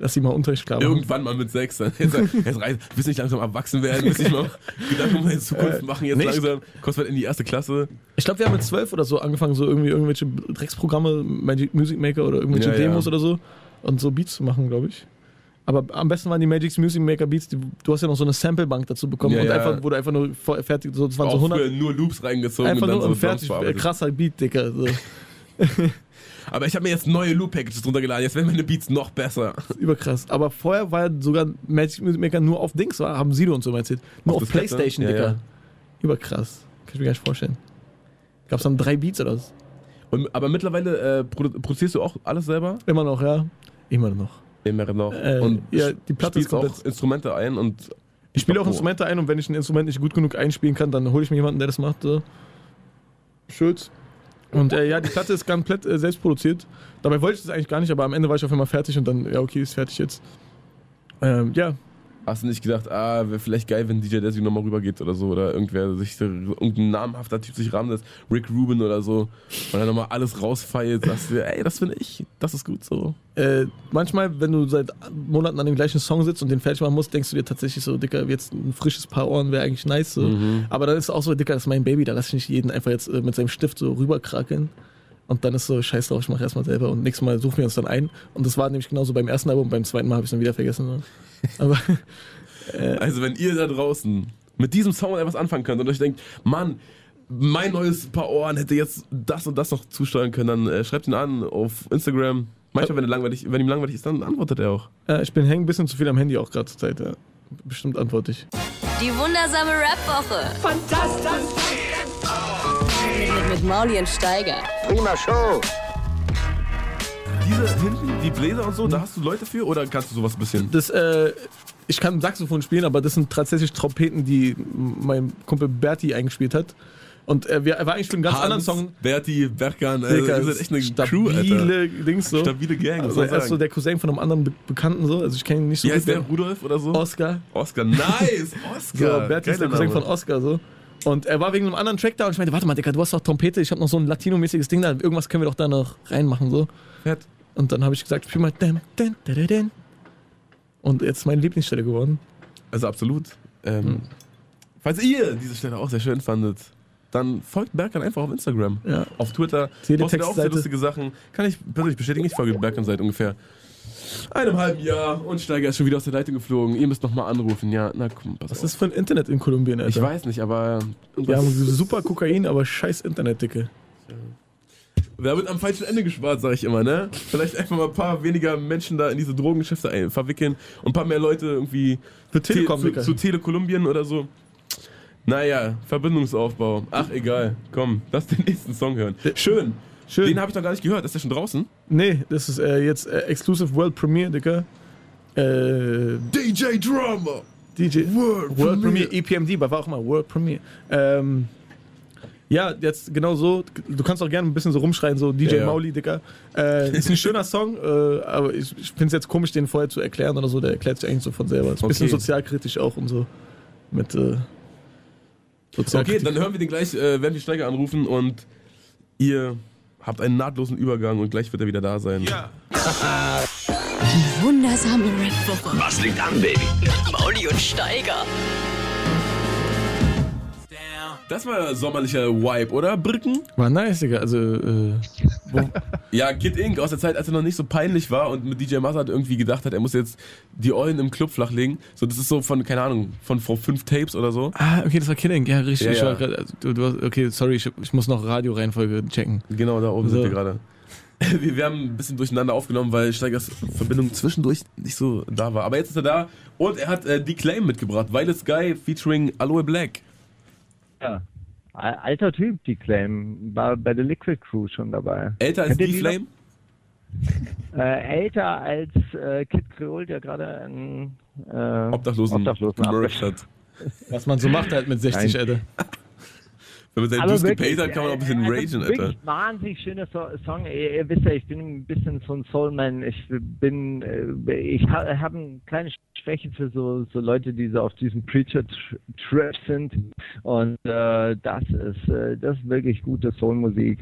Lass sie mal Unterricht klar machen. Irgendwann mal mit sechs. Dann jetzt, jetzt rein, willst nicht langsam erwachsen werden, willst nicht mal Gedanken um deine Zukunft machen, jetzt Äh, nee, langsam, kommst bald in die erste Klasse. Ich glaube, wir haben mit zwölf oder so angefangen, so irgendwie irgendwelche Drecksprogramme, Magic Music Maker oder irgendwelche Ja, ja. Demos oder so und so Beats zu machen, glaube ich. Aber am besten waren die Magic's Music Maker Beats, die, du hast ja noch so eine Samplebank dazu bekommen Ja, und ja. einfach wurde einfach nur fertig, so, das waren so Auch 100, früher nur Loops reingezogen einfach und dann nur so fertig, bearbeitet. krasser Beat, Dicker. So. Aber ich habe mir jetzt neue Loop-Packages runtergeladen. Jetzt werden meine Beats noch besser. Überkrass. Aber vorher war sogar Magic Music Maker nur auf Dings, war, haben Sido und so mal erzählt. Nur Auf auf? Playstation, Ja, Dicker. ja. Überkrass. Kann ich mir gar nicht vorstellen. Gab's dann drei Beats oder was? Und, aber mittlerweile äh, produ produzierst du auch alles selber? Immer noch, ja. Immer noch. Immer noch. Äh, und ja, die Platte ist spielst auch Instrumente ein und Ich spiele auch. Instrumente ein und wenn ich ein Instrument nicht gut genug einspielen kann, dann hole ich mir jemanden, der das macht. So. Schulz. Und äh, ja, die Platte ist komplett äh, selbst produziert. Dabei wollte ich das eigentlich gar nicht, aber am Ende war ich auf einmal fertig und dann, ja, okay, ist fertig jetzt. Ähm, ja, Hast du nicht gedacht, ah, wäre vielleicht geil, wenn DJ Desi nochmal rübergeht oder so? Oder irgendwer sich, irgendein namhafter Typ sich rammt, Rick Rubin oder so, und dann nochmal alles rausfeilt, sagst du, ey, das finde ich, das ist gut so. äh, manchmal, wenn du seit Monaten an dem gleichen Song sitzt und den fertig machen musst, denkst du dir tatsächlich so, Dicker, jetzt ein frisches Paar Ohren wäre eigentlich nice. So. Aber dann ist es auch so, Dicker, das ist mein Baby, da lass ich nicht jeden einfach jetzt äh, mit seinem Stift so rüberkrakeln. Und dann ist so, scheiß drauf, ich mach erstmal selber und nächstes Mal suchen wir uns dann ein. Und das war nämlich genauso beim ersten Album, beim zweiten Mal habe ich es dann wieder vergessen. So. Aber Also, wenn ihr da draußen mit diesem Song etwas anfangen könnt und euch denkt, Mann, mein neues Paar Ohren hätte jetzt das und das noch zusteuern können, dann äh, schreibt ihn an auf Instagram. Manchmal, wenn, er langweilig, wenn ihm langweilig ist, dann antwortet er auch. äh, ich bin hängen ein bisschen zu viel am Handy auch gerade zur Zeit. Ja. Bestimmt antworte ich. Die wundersame Rap-Woche. Fantastisch. Mit, Mauli und Steiger. Prima Show. Diese hinten, die Bläser und so, da hast du Leute für oder kannst du sowas ein bisschen? Das, äh, ich kann Saxophon spielen, aber das sind tatsächlich Trompeten, die mein Kumpel Berti eingespielt hat. Und äh, wir, er war eigentlich einen ganz anderen Song. Berti, Berkan, also Digga, ihr seid echt eine stabile Crew, Alter. Dings so. Stabile Gang, Also er ist so der Cousin von einem anderen Be Bekannten so. Also ich kenne ihn nicht so Wie heißt der? Rudolf oder so? Oscar. Oscar, nice! So, Oscar! Berti ist der Geiler Cousin von Name. Oscar so. Und er war wegen einem anderen Track da und ich meinte, warte mal, Digga, du hast doch Trompete, ich habe noch so ein Latino-mäßiges Ding da, irgendwas können wir doch da noch reinmachen so. Fett. Und dann habe ich gesagt, spiel mal den, den, den, den. Und jetzt ist meine Lieblingsstelle geworden. Also absolut. Ähm, Hm. Falls ihr diese Stelle auch sehr schön fandet, dann folgt Berkan einfach auf Instagram. Ja. Auf Twitter. Postet auch sehr lustige Sachen. Kann ich persönlich bestätigen, ich folge Berkan seit ungefähr einem halben Jahr und Steiger ist schon wieder aus der Leitung geflogen. Ihr müsst nochmal anrufen. Ja, na komm, pass Was auf. ist für ein Internet in Kolumbien, Alter? Ich weiß nicht, aber Wir haben super Kokain, aber scheiß Internet, Dicke. Da wird am falschen Ende gespart, sag ich immer, ne? Vielleicht einfach mal ein paar weniger Menschen da in diese Drogengeschäfte ein- verwickeln und ein paar mehr Leute irgendwie Für Telekom, zu, zu Telekolumbien oder so. Naja, Verbindungsaufbau. Ach, egal. Komm, lass den nächsten Song hören. Schön. Schön. Den habe ich noch gar nicht gehört. Ist der schon draußen? Nee, das ist äh, jetzt äh, Exclusive World Premiere, Digga. Äh, DJ Drama. DJ World World Premiere. Premiere, EPMD, aber war auch mal World Premiere. Ähm, ja, jetzt genau so. Du kannst auch gerne ein bisschen so rumschreien, so DJ Ja, ja. Mauli, Digga. Äh, ist ein schöner Song, äh, aber ich, ich finde es jetzt komisch, den vorher zu erklären oder so. Der erklärt sich eigentlich so von selber. Ist ein bisschen Okay. sozialkritisch auch und so. Mit äh, Okay, Sozialkritik. dann hören wir den gleich, äh, werden die Steiger anrufen und ihr habt einen nahtlosen Übergang und gleich wird er wieder da sein. Ja. Wundersame Rap-Woche. Was liegt an, Baby? Mauli und Steiger. Das war sommerlicher Vibe, oder? Brücken? War nice, Digga. Also, äh, Ja, Kid Ink aus der Zeit, als er noch nicht so peinlich war und mit DJ Mazard irgendwie gedacht hat, er muss jetzt die Eulen im Club flachlegen. So, das ist so von, keine Ahnung, von vor fünf Tapes oder so. ah, okay, das war Killing. Ja, richtig. Ja, ich ja. grad, also, du, du, okay, sorry, ich, ich muss noch Radio-Reihenfolge checken. Genau, da oben So. sind wir gerade. Wir, wir haben ein bisschen durcheinander aufgenommen, weil Steigers Verbindung zwischendurch nicht so da war. Aber jetzt ist er da und er hat äh, die Claim mitgebracht. Violet Sky featuring Aloe Black. Ja. Al- Alter Typ, die Claim. War bei der Liquid Crew schon dabei. Älter als die Flame? Äh, älter als äh, Kid Creole, der gerade einen äh, Obdachlosen, Obdachlosen hat. Was man so macht halt mit 60, Nein. Alter. Wenn man seinen wirklich, gepaid hat, kann man auch ein bisschen äh, ragen, also Alter. Wirklich wahnsinnig schöner so Song. Ihr, ihr wisst ja, ich bin ein bisschen so ein Soulman. Ich bin, äh, ich ha, habe eine kleine Schwäche für so, so Leute, die so auf diesem Preacher-Trap sind. Und äh, das ist, äh, das ist wirklich gute Soulmusik.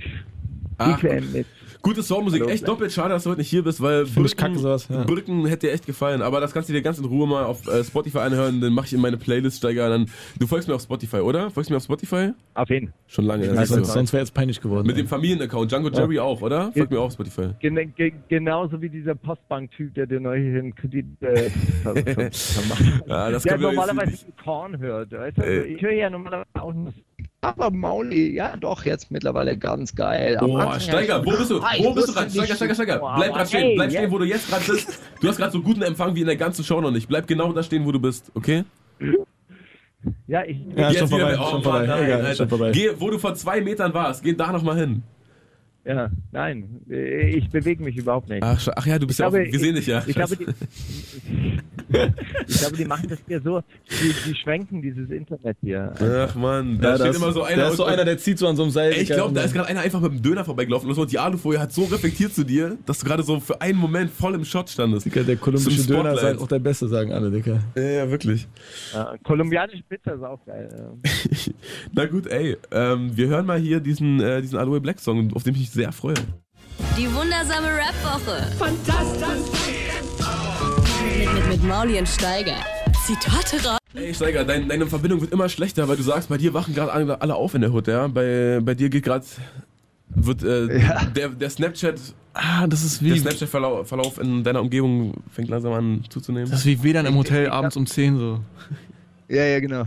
Ach, IQM mit. Gute Soundmusik, Hallo. echt doppelt schade, dass du heute nicht hier bist, weil Find ich kacke sowas, ja. Brücken hätte dir echt gefallen, aber das kannst du dir ganz in Ruhe mal auf äh, Spotify anhören, dann mache ich in meine Playlist steiger dann. Du folgst mir auf Spotify, oder? Folgst du mir auf Spotify? Auf jeden Schon lange. Ja, sonst sonst wäre jetzt peinlich geworden. Mit dem Familienaccount, Django Jerry auch, oder? Folgt mir auch auf Spotify. Gen ge genauso wie dieser Postbank-Typ, der dir neu hier einen Kredit äh. Ja, das der normalerweise nicht- Korn hört. Weißt du? Äh. Ich höre ja normalerweise auch nur Aber Mauli, ja doch, jetzt mittlerweile ganz geil. Am Boah, Anfang Steiger, wo bist du? Wo bist du gerade? Steiger, Steiger, Steiger. Boah, Bleib gerade stehen, ey, bleib stehen, wo du jetzt gerade bist. Du hast gerade so guten Empfang wie in der ganzen Show noch nicht. Bleib genau da stehen, wo du bist, okay? Ja, ich. Ja, schon vorbei, oh, schon vorbei. Geh, wo du vor zwei Metern warst, geh da nochmal hin. Ja, nein, äh, ich bewege mich überhaupt nicht. Ach, ach ja, du bist Ich ja glaube, auch, wir sehen dich ja. Ich glaube, die, ich glaube, die machen das hier so, die, die schwenken dieses Internet hier. Ach man, da Ja, steht das- immer so einer. Da ist so einer, der zieht so an so einem Seil. Ey, ich glaube, da ist gerade einer einfach mit dem Döner vorbeigelaufen und die Alufolie hat so reflektiert zu dir, dass du gerade so für einen Moment voll im Shot standest. Digga, der kolumbische Döner halt auch der Beste, sagen alle, Digga. Ja, ja, wirklich. Ja, kolumbianische Pizza ist auch geil. Na gut, ey, ähm, wir hören mal hier diesen, äh, diesen Aloe Black Song, auf den ich sehr freue. Die wundersame Rap-Woche. Fantastisch. Mit, mit, mit Mauli und Steiger. Zitate raus. Ey, Steiger, dein, deine Verbindung wird immer schlechter, weil du sagst, bei dir wachen gerade alle, auf in der Hut, ja? Bei, bei dir geht gerade, wird äh, Ja. der, der Snapchat, Ah, das ist der wie, Snapchat-Verlauf Verlauf in deiner Umgebung fängt langsam an zuzunehmen. das ist wie WLAN im Hotel abends um 10 so. Ja, ja, genau.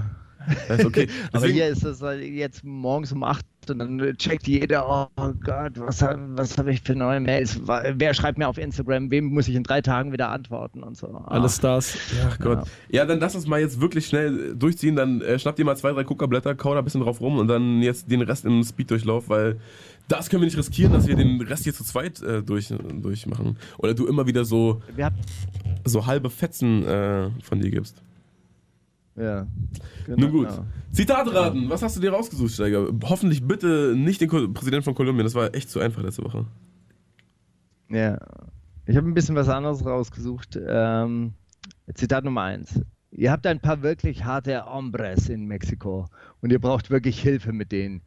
Das ist okay. Aber Deswegen, hier ist das halt jetzt morgens um 8 und dann checkt jeder, oh Gott, was, was habe ich für neue Mails? Wer schreibt mir auf Instagram? Wem muss ich in drei Tagen wieder antworten und so? Ah. Alle Stars. Ach Gott. Ja, dann lass uns mal jetzt wirklich schnell durchziehen. Dann äh, schnapp dir mal zwei, drei Kuckerblätter, kau da ein bisschen drauf rum und dann jetzt den Rest im Speeddurchlauf, weil das können wir nicht riskieren, dass wir den Rest hier zu zweit äh, durch, durchmachen. Oder du immer wieder so, so halbe Fetzen äh, von dir gibst. Ja. Genau. Nun gut. Zitate raten. Was hast du dir rausgesucht, Steiger? Hoffentlich bitte nicht den Ko Präsidenten von Kolumbien. Das war echt zu einfach letzte Woche. Ja. Ich habe ein bisschen was anderes rausgesucht. Ähm, Zitat Nummer eins. Ihr habt ein paar wirklich harte Hombres in Mexiko und ihr braucht wirklich Hilfe mit denen.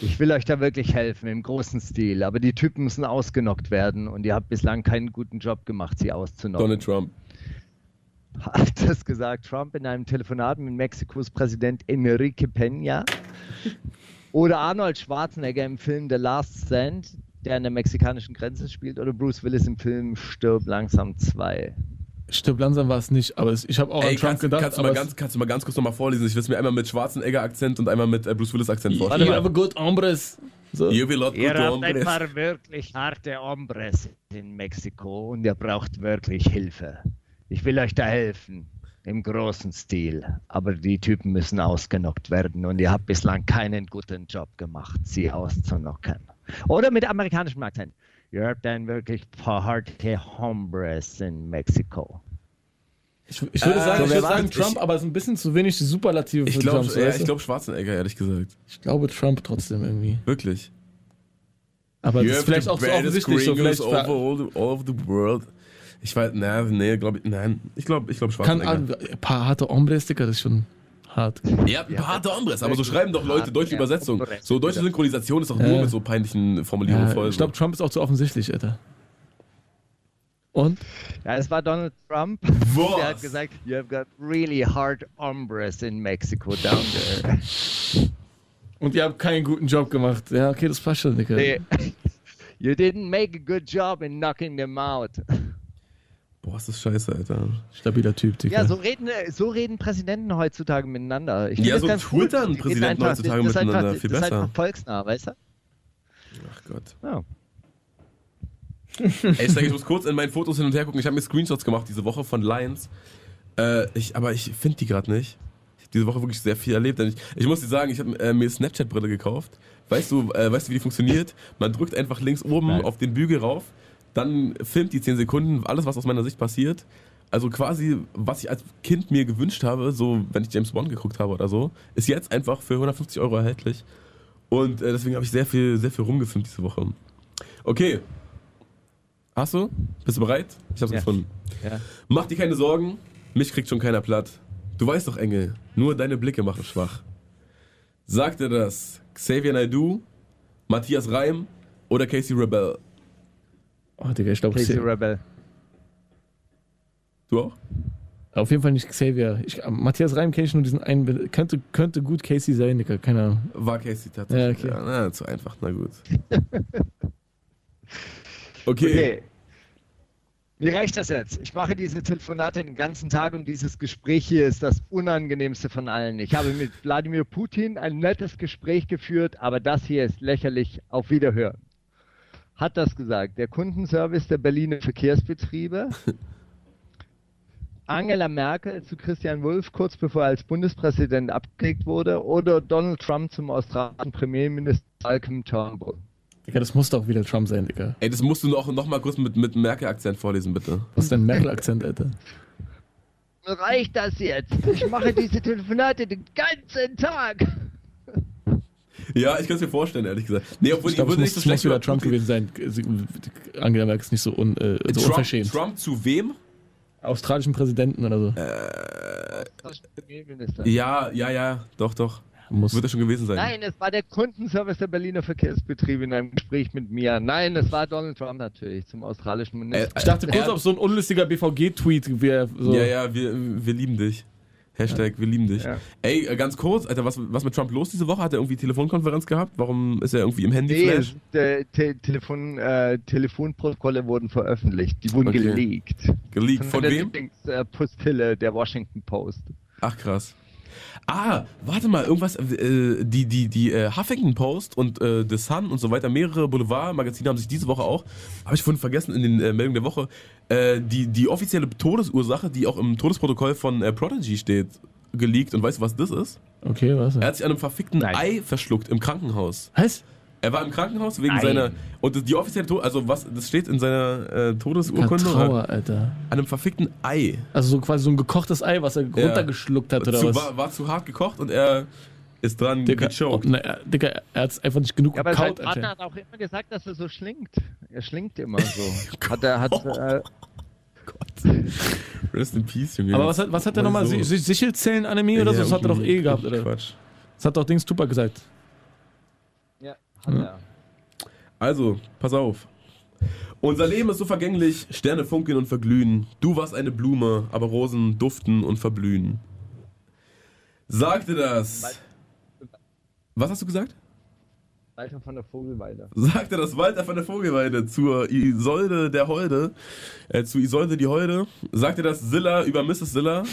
Ich will euch da wirklich helfen, im großen Stil, aber die Typen müssen ausgenockt werden und ihr habt bislang keinen guten Job gemacht, sie auszunocken. Donald Trump. Hat das gesagt Trump in einem Telefonat mit Mexikos Präsident Enrique Peña? Oder Arnold Schwarzenegger im Film The Last Stand, der an der mexikanischen Grenze spielt? Oder Bruce Willis im Film Stirb langsam 2? Stirb langsam war es nicht, aber es, ich habe auch Ey, an Trump kannst, gedacht. kannst, du mal ganz, kannst du mal ganz kurz nochmal vorlesen? Ich will es mir einmal mit Schwarzenegger-Akzent und einmal mit äh, Bruce Willis-Akzent vorstellen. you have a good hombres. So. You will not Ihr habt ein paar wirklich harte Hombres in Mexiko und ihr braucht wirklich Hilfe. Ich will euch da helfen. Im großen Stil. Aber die Typen müssen ausgenockt werden und ihr habt bislang keinen guten Job gemacht, sie auszunocken. Oder mit amerikanischem Akzent. Ihr habt ein wirklich paar harte Hombres in Mexiko. Ich, ich würde Äh, sagen, so, ich würde sagen? Trump, Ich- aber es ist ein bisschen zu wenig Superlative für Ich glaube Trump. so, ja, ich du? glaub Schwarzenegger, ehrlich gesagt. ich glaube Trump trotzdem irgendwie. Wirklich. Aber You das ist vielleicht auch so offensichtlich. So, vielleicht over all, the, all of the world. Ich weiß, na, nee, glaube ich, nein. Ich glaube, ich glaube kann Schwarzenegger. ein paar harte Hombres, Dicker, das ist schon hart. ja, ein paar harte Hombres, aber so schreiben doch Leute deutsche Ja, Übersetzung. So deutsche Synchronisation ist doch nur Ja. mit so peinlichen Formulierungen Ja, voll. ich glaube, Trump ist auch zu offensichtlich, Alter. Und? Ja, es war Donald Trump. Was? Der hat gesagt, you have got really hard hombres in Mexico down there. Und ihr habt keinen guten Job gemacht. Ja, okay, das passt schon, Dicker. They- you didn't make a good job in knocking them out. Boah, ist das scheiße, Alter. Stabiler Typ, Dicker. Ja, so reden, so reden Präsidenten heutzutage miteinander. Ich Ja, so ganz gut. twittern Die reden Präsidenten einfach- heutzutage das ist miteinander, einfach, viel das ist besser. einfach volksnah, weißt du? Ach Gott. Ja. Ey, Stag, ich muss kurz in meinen Fotos hin und her gucken. Ich habe mir Screenshots gemacht diese Woche von Lions. Äh, ich, aber ich finde die gerade nicht. Ich habe diese Woche wirklich sehr viel erlebt. Denn ich, ich muss dir sagen, ich habe äh, mir Snapchat-Brille gekauft. Weißt du, äh, weißt du, wie die funktioniert? Man drückt einfach links oben Nein. auf den Bügel rauf, dann filmt die 10 Sekunden alles, was aus meiner Sicht passiert. Also quasi, was ich als Kind mir gewünscht habe, so wenn ich James Bond geguckt habe oder so, ist jetzt einfach für 150 Euro erhältlich. Und äh, deswegen habe ich sehr viel, sehr viel rumgefilmt diese Woche. Okay. Hast du? Bist du bereit? Ich hab's Ja. gefunden. Ja. Mach dir keine Sorgen, mich kriegt schon keiner platt. Du weißt doch, Engel, nur deine Blicke machen schwach. Sagte das Xavier Naidoo, Matthias Reim oder Casey Rebel? Oh, Digga, ich glaube, Casey Rebel. Du auch? auf jeden Fall nicht Xavier. Ich, äh, Matthias Reim kenne ich nur diesen einen. Könnte, könnte gut Casey sein, Digga, keine Ahnung. War Casey tatsächlich. Ja, okay. na, zu einfach, na gut. okay. Okay. Wie reicht das jetzt? Ich mache diese Telefonate den ganzen Tag und dieses Gespräch hier ist das unangenehmste von allen. Ich habe mit Wladimir Putin ein nettes Gespräch geführt, aber das hier ist lächerlich. Auf Wiederhören. Hat das gesagt? Der Kundenservice der Berliner Verkehrsbetriebe? Angela Merkel zu Christian Wulff kurz bevor er als Bundespräsident abgelegt wurde oder Donald Trump zum australischen Premierminister Malcolm Turnbull? Digga, das muss doch wieder Trump sein, Digga. Ey, das musst du noch, noch mal kurz mit, mit Merkel-Akzent vorlesen, bitte. Was ist denn Merkel-Akzent, Alter? Reicht das jetzt? Ich mache diese Telefonate den ganzen Tag. Ja, ich kann es mir vorstellen, ehrlich gesagt. Nee, obwohl Ich glaube, es würde muss, es muss wieder Trump gewesen sein. Angela Merkel ist nicht so, un, äh, so Trump, unverschämt. Trump zu wem? Australischen Präsidenten oder so. Premierminister. Ja, ja, ja, doch, doch. Muss. Wird er schon gewesen sein. Nein, es war der Kundenservice der Berliner Verkehrsbetriebe in einem Gespräch mit mir. Nein, es war Donald Trump natürlich zum australischen Minister. Ich dachte kurz, Er- ob so ein unlustiger BVG-Tweet wäre. So. Ja, ja, wir, wir lieben dich. Hashtag, wir lieben dich. Ja. Ey, äh, ganz kurz, Alter, was, was mit Trump los diese Woche? Hat er irgendwie Telefonkonferenz gehabt? Warum ist er irgendwie im Nee, Handy-Flash? de, te, Telefon, äh, Telefonprotokolle wurden veröffentlicht. Die wurden Okay. geleakt. Geleakt von der wem? Lieblingspostille der Washington Post. Ach, krass. Ah, warte mal, irgendwas, äh, die, die, die äh, Huffington Post und äh, The Sun und so weiter, mehrere Boulevard-Magazine haben sich diese Woche auch, habe ich vorhin vergessen in den äh, Meldungen der Woche, äh, die, die offizielle Todesursache, die auch im Todesprotokoll von äh, Prodigy steht, geleakt. Und weißt du, was das ist? Okay, was? Er hat sich an einem verfickten Nein. Ei verschluckt im Krankenhaus. Was? Er war im Krankenhaus wegen Nein. seiner. Und die offizielle Tod, also was, das steht in seiner äh, Todesurkunde. Trauer, Alter. An einem verfickten Ei. Also so quasi so ein gekochtes Ei, was er runtergeschluckt hat, oder zu, was? war, war zu hart gekocht und er ist dran Digga, gechoked. oh, na, er- Digga, er hat einfach nicht genug Ja, aber gekaut. Anscheinend. hat auch immer gesagt, dass er so schlingt. Er schlingt immer so. Hat er, hat, äh, Rest in Peace, Junge. Aber was hat, was hat er nochmal? So. Si- Sichelzellen-Anämie oder so? Das hat er doch eh gehabt, oder? Quatsch. Das hat doch Dings Tupac gesagt. Ja. Also, pass auf. Unser Leben ist so vergänglich, Sterne funkeln und verglühen. Du warst eine Blume, aber Rosen duften und verblühen. Sagte das. Was hast du gesagt? Walter von der Vogelweide. Sagte das Walter von der Vogelweide zur Isolde der Holde, äh, zu Isolde die Holde. Sagte das Zilla über Mrs. Zilla?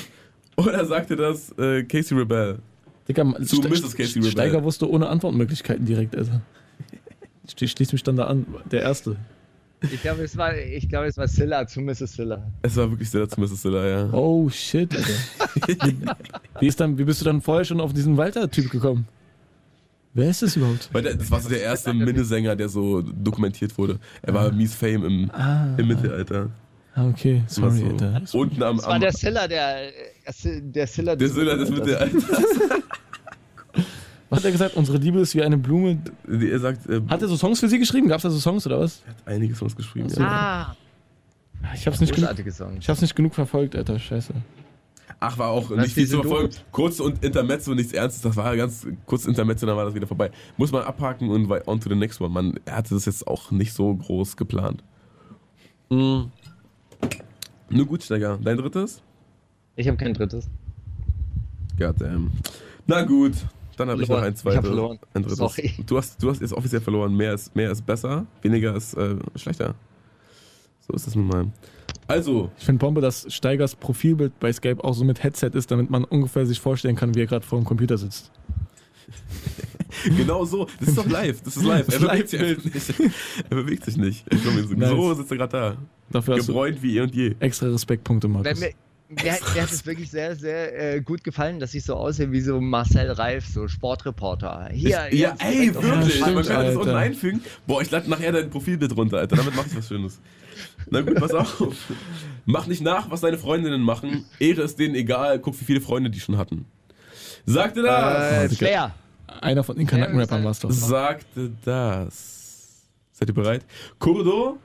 Oder sagte das äh, Casey Rebel? Digga, Zu Ste- Mrs. Casey Rebel. Steiger wusste ohne Antwortmöglichkeiten direkt, Alter. Ich schließe mich dann da an. Der Erste. Ich glaube, es war, ich glaube, es war Silla zu Mrs. Silla. Es war wirklich Zilla zu Mrs. Zilla, ja. Oh shit, Alter. wie, ist dann, wie bist du dann vorher schon auf diesen Walter-Typ gekommen? Wer ist das überhaupt? Weil der, das war so der erste Minnesänger, der so dokumentiert wurde. Er war mies Fame im, Ah, im Mittelalter. ah, okay, sorry, so. Alter. Unten am, Das war am der Silla, der, äh, der Silla der Zilla des Mittelalters. Hat er gesagt? Unsere Liebe ist wie eine Blume. Er sagt, äh, Hat er so Songs für sie geschrieben? Gab es da so Songs oder was? hat einige Songs geschrieben. so. Ja. Ah, Ich hab's nicht genug, großartige Song. ich hab's nicht genug verfolgt, Alter. Scheiße. Ach, war auch nicht viel zu verfolgen. Kurz und Intermezzo, nichts Ernstes. Das war ganz kurz Intermezzo, dann war das wieder vorbei. Muss man abhaken und on to the next one. Man er hatte das jetzt auch nicht so groß geplant. Mhm. Nur gut, Steiger. Dein drittes? Ich habe kein drittes. Goddamn. Na gut, dann habe ich noch ein Ich zweites. hab verloren. Ein drittes. Sorry. Du hast, du hast jetzt offiziell verloren. Mehr ist, mehr ist besser, weniger ist äh, schlechter. So ist es nun mal. Also, Ich finde Bombe, dass Steigers Profilbild bei Skype auch so mit Headset ist, damit man ungefähr sich vorstellen kann, wie er gerade vor dem Computer sitzt. genau so. Das ist doch live. Das ist live. Das Er bewegt sich Live-Bild. einfach nicht. Er bewegt sich nicht. Ich so, Nice. sitzt er gerade da. Dafür hast du Gebräunt wie eh und je. extra Respektpunkte, Markus. Mir, mir, mir hat es wirklich sehr, sehr äh, gut gefallen, dass ich so aussehe wie so Marcel Reif, so Sportreporter. Hier, ja, jetzt ey, wirklich. stimmt, Man kann das Alter. unten einfügen. Boah, ich lade nachher dein Profilbild runter, Alter. Damit mach ich was Schönes. Na gut, pass auf. Mach nicht nach, was deine Freundinnen machen. Ehre ist denen egal. Guck, wie viele Freunde die schon hatten. Sagte das. Äh, Flair. Einer von den Kanaken-Rappern war es doch. Sagte das. Seid ihr bereit? Kurdo,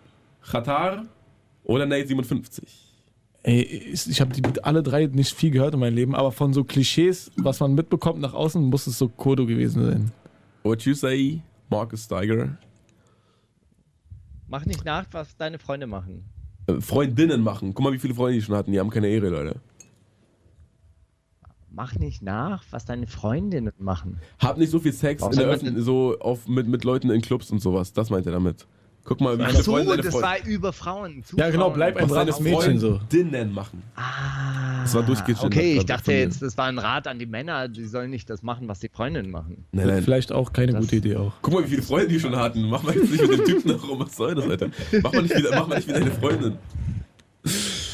Qatar oder Nate 57? Ey, ich ich habe die alle drei nicht viel gehört in meinem Leben, aber von so Klischees, was man mitbekommt nach außen, muss es so Kodo gewesen sein. What you say, Marcus Steiger? Mach nicht nach, was deine Freunde machen. Äh, Freundinnen machen. Guck mal, wie viele Freunde die schon hatten. Die haben keine Ehre, Leute. Mach nicht nach, was deine Freundinnen machen. Hab nicht so viel Sex in der Öffentlichkeit, so auf, mit, mit Leuten in Clubs und sowas. Das meint er damit. Guck mal, wie Ach viele so, Freunde deine das war über Frauen. zu Ja, genau, bleib ein braves Mädchen so. Freundinnen machen. Ah, Das war durchgegendert Okay, ich dachte jetzt, das war ein Rat an die Männer, die sollen nicht das machen, was die Freundinnen machen. Nein, nein. Vielleicht auch keine Das- gute Idee auch. Guck mal, wie viele Freunde die schon hatten. Mach mal jetzt nicht mit dem Typen noch rum. Was soll das, Alter? Mach mal nicht wieder, mach mal nicht wie deine Freundin.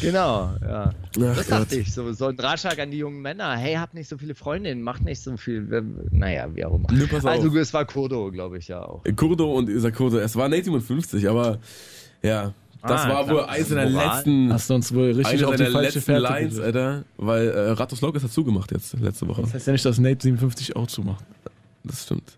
Genau, ja. Ach Das dachte ich, so, so ein Ratschlag an die jungen Männer. Hey, habt nicht so viele Freundinnen, macht nicht so viel. Naja, wie auch immer. Nö, pass auf. also, es war Kurdo, glaube ich, ja auch. Kurdo und Isa Kurdo. Es war Nate 57, aber ja, das Ah, war klar, wohl ist seiner Moral. letzten, Hast du uns wohl richtig auf die falsche letzten Fährte Lines. Alter, weil äh, Rathaus ist dazugemacht jetzt, letzte Woche. Das heißt ja nicht, dass Nate 57 auch zumacht. Das stimmt.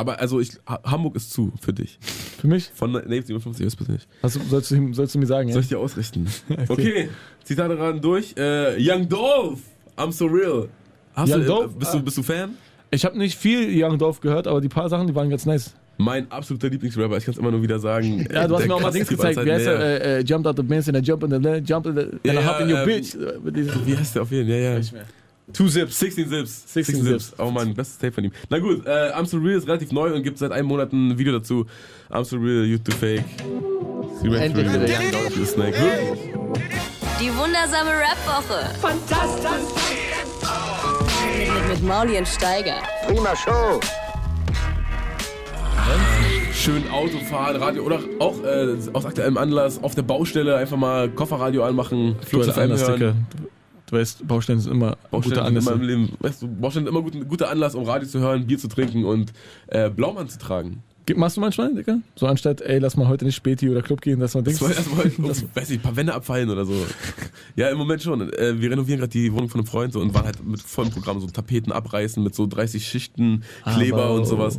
Aber also ich, Ha- Hamburg ist zu für dich. Für mich? Von Nate 57, wisst ihr nicht. Hast du, sollst, du, sollst du mir sagen, ja? Soll ich dir ausrichten? Okay, Zitate ran durch. Äh, Young Dolph, I'm so real. Hast Young du, Dolph? Bist, du, bist du Fan? Ich habe nicht viel Young Dolph gehört, aber die paar Sachen, die waren ganz nice. Mein absoluter Lieblingsrapper, ich kann es immer nur wieder sagen. Ja, du hast Der mir auch mal Dings gezeigt. Wie heißt Zeiten. er? Äh, äh, jumped out the bench and I jump in the lane, jump in the, and Ja, I hop in your ähm, bitch. Äh, Wie heißt der auf jeden Fall? Ja, ja. Two Zips. 16 Sips. 16 Sips. Oh Mann, bestes Tape von ihm. Na gut, äh, I'm So Real ist relativ neu und gibt seit einem Monat ein Video dazu. I'm So Real, You To Fake. Endlich really wieder Snake. Wirklich? Die wundersame Rap-Woche. Fantastisch. Mit, mit, mit Mauli und Steiger. Prima Show. Schön Autofahren, Radio oder auch äh, aus aktuellem Anlass auf der Baustelle einfach mal Kofferradio anmachen, Flux Aktuelle Du weißt, Baustellen sind immer Baustellen gute sind immer im Anlässe. Leben, weißt du, Baustellen sind immer gut, ein guter Anlass, um Radio zu hören, Bier zu trinken und äh, Blaumann zu tragen. Ge- Machst du manchmal, Dicker? So anstatt, ey, lass mal heute nicht Späti oder Club gehen, dass man Das denkt, war erstmal, das, weiß nicht, ein paar Wände abfallen oder so. Ja, im Moment schon. Äh, wir renovieren gerade die Wohnung von einem Freund so, und waren halt mit vollem Programm, so Tapeten abreißen mit so 30 Schichten, Kleber Aber- und sowas.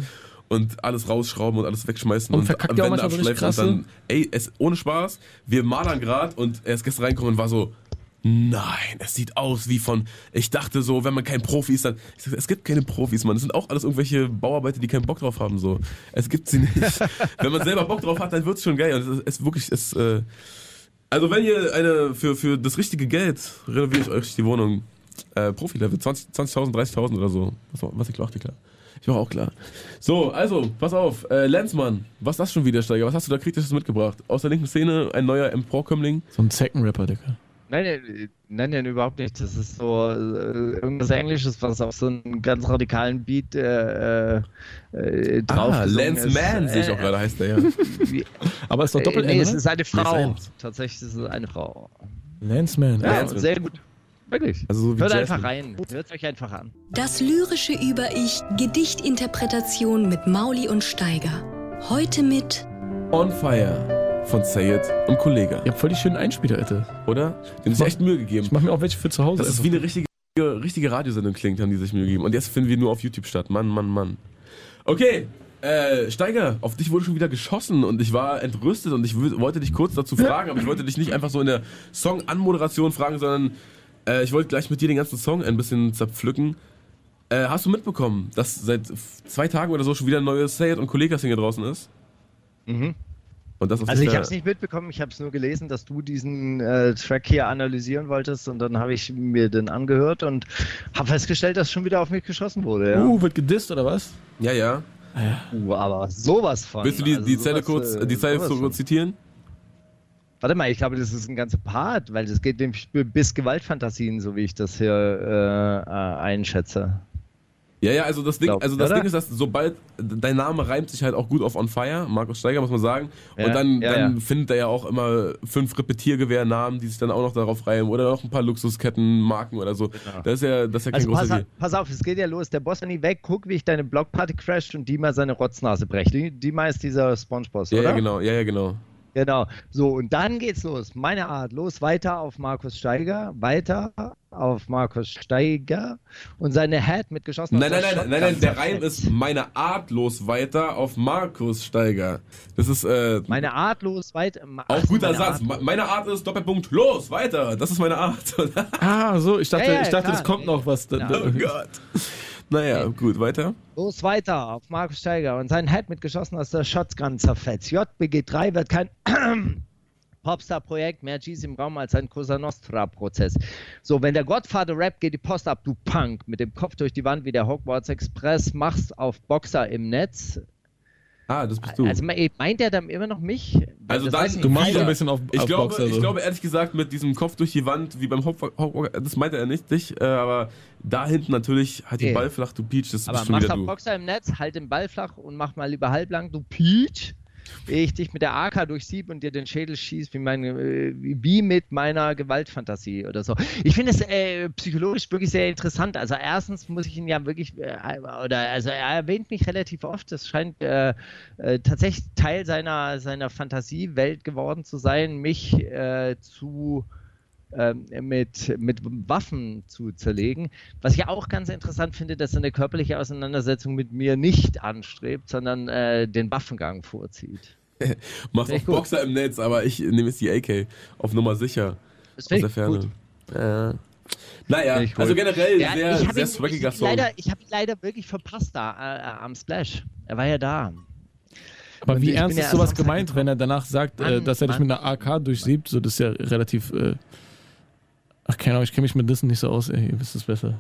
Und alles rausschrauben und alles wegschmeißen Und verkackt ihr auch manchmal wirklich abschleifen und dann, ey, es, ohne Spaß, wir malern gerade und er ist gestern reingekommen und war so, nein, es sieht aus wie von, ich dachte so, wenn man kein Profi ist, dann, ich sag, es gibt keine Profis, man, es sind auch alles irgendwelche Bauarbeiter, die keinen Bock drauf haben, so. Es gibt sie nicht. wenn man selber Bock drauf hat, dann wird's schon geil und es ist, es wirklich, es, äh, also wenn ihr eine, für, für das richtige Geld renoviere ich euch die Wohnung, äh, Profi-Level, 20 20.000, 30.000 oder so, was, was ich klar, klar. Ich war auch klar. So, also, pass auf. Äh, Lenzmann, was ist das schon wieder, Steiger? Was hast du da kritisches mitgebracht? Aus der linken Szene ein neuer Emporkömmling. so ein Zeckenrapper, Dicker. Nein, nein, nein, nein, überhaupt nicht. Das ist so äh, irgendwas Englisches, was auf so einen ganz radikalen Beat äh, äh, äh, drauf Ah, gesungen Lance ist. Mann, sehe ich auch Äh, gerade, heißt der ja. Aber ist doch äh, doppelt nee, es ne? ist eine Frau. Lance. Tatsächlich ist es eine Frau. Lance Man. Ja, Lance. sehr gut. Wirklich. Also so wie Hört Jasmine. einfach rein. Hört euch einfach an. Das lyrische Über-Ich, Gedichtinterpretation mit Mauli und Steiger. Heute mit On Fire von Sayed und Kollega. Ihr habt voll die schönen Einspieler, Alter. Oder? Die haben sich echt Mühe gegeben. Ich mach mir auch welche für zu Hause. Das ist wie eine richtige, richtige Radiosendung klingt, haben die sich Mühe gegeben. Und jetzt finden wir nur auf YouTube statt. Mann, Mann, Mann. Okay, äh, Steiger, auf dich wurde schon wieder geschossen und ich war entrüstet und ich wollte dich kurz dazu fragen, aber ich wollte dich nicht einfach so in der Song-Anmoderation fragen, sondern äh, ich wollte gleich mit dir den ganzen Song ein bisschen zerpflücken. Äh, hast du mitbekommen, dass seit zwei Tagen oder so schon wieder ein neues Sayed und Kollega-Single draußen ist? Mhm. Und das auf Also ich habe es nicht mitbekommen, ich habe es nur gelesen, dass du diesen äh, Track hier analysieren wolltest und dann habe ich mir den angehört und habe festgestellt, dass schon wieder auf mich geschossen wurde. Ja. Uh, wird gedisst oder was? Ja, ja. Uh, aber sowas von. Willst du die, also die Zeile kurz, äh, die Zeile kurz zitieren? Warte mal, ich glaube, das ist ein ganzer Part, weil das geht nämlich bis Gewaltfantasien, so wie ich das hier äh, äh, einschätze. Ja, ja, also das Ding, also das oder? Ding ist, dass sobald dein Name reimt sich halt auch gut auf On Fire, Markus Steiger, muss man sagen. Ja, und dann, ja, dann ja. findet er ja auch immer fünf Repetiergewehrnamen, die sich dann auch noch darauf reimen oder noch ein paar Luxusketten, Marken oder so. Das ist ja, das ist ja kein Also großer pass, Deal. auf- pass auf, es geht ja los. Der Boss nie weg, guck, wie ich deine Blockparty crasht und Dima seine Rotznase brecht. Die- Dima ist dieser Spongeboss, Ja, oder? ja, genau, ja, ja, genau. Genau. So, und dann geht's los. Meine Art. Los, weiter auf Markus Steiger. Weiter auf Markus Steiger. Und seine Head mit geschossener Nein, nein, nein, nein, nein, der. Reim ist meine artlos weiter auf Markus Steiger. Das ist, äh, Meine Art los, weiter. auch guter Satz. Me- Meine Art ist Doppelpunkt, los, weiter. Das ist meine Art. Ah, so, ich dachte, Ja, ja, ich dachte klar. das kommt noch was. Ja. oh Gott. Naja, gut, weiter. Los weiter auf Markus Steiger und sein Head mit geschossen aus der Shotgun zerfetzt. JBG3 wird kein Popstar-Projekt, mehr G's im Raum als ein Cosa Nostra-Prozess. So, wenn der Godfather Rap geht die Post ab, du Punk, mit dem Kopf durch die Wand wie der Hogwarts Express, machst auf Boxer im Netz. Ah, das bist du. Also meint er dann immer noch mich? Also Das dann, ich Du machst wieder- ein bisschen auf, ich auf glaube, Boxer. ich so. glaube ehrlich gesagt mit diesem Kopf durch die Wand, wie beim Hop, Hop das meinte er nicht dich, äh, aber da hinten natürlich halt den Okay. Ball flach, du Peach, das Aber bist schon wieder du. Boxer im Netz, halt den Ball flach und mach mal lieber halblang, du Peach. Ehe ich dich mit der AK durchsieb und dir den Schädel schieß, wie, mein, äh, wie mit meiner Gewaltfantasie oder so. Ich finde es äh, psychologisch wirklich sehr interessant. Also erstens muss ich ihn ja wirklich, äh, oder also er erwähnt mich relativ oft. Das scheint äh, äh, tatsächlich Teil seiner, seiner Fantasiewelt geworden zu sein, mich äh, zu mit, mit Waffen zu zerlegen. Was ich auch ganz interessant finde, dass er eine körperliche Auseinandersetzung mit mir nicht anstrebt, sondern äh, den Waffengang vorzieht. Machst gut. Boxer im Netz, aber ich nehme jetzt die AK auf Nummer sicher. Das Aus der Ferne. gut. Äh. Naja, also generell Ja, sehr, ich habe sehr ihn, swaggiger ich, Song. leider, ich habe ihn leider wirklich verpasst da äh, äh, am Splash. Er war ja da. Aber Und wie ernst bin ja ist sowas gemeint, wenn er danach sagt, äh, Mann, dass er dich mit einer AK durchsiebt? So, das ist ja relativ. Äh, ach, keine Ahnung, ich kenne mich mit Dissen nicht so aus, ey, ihr wisst es besser.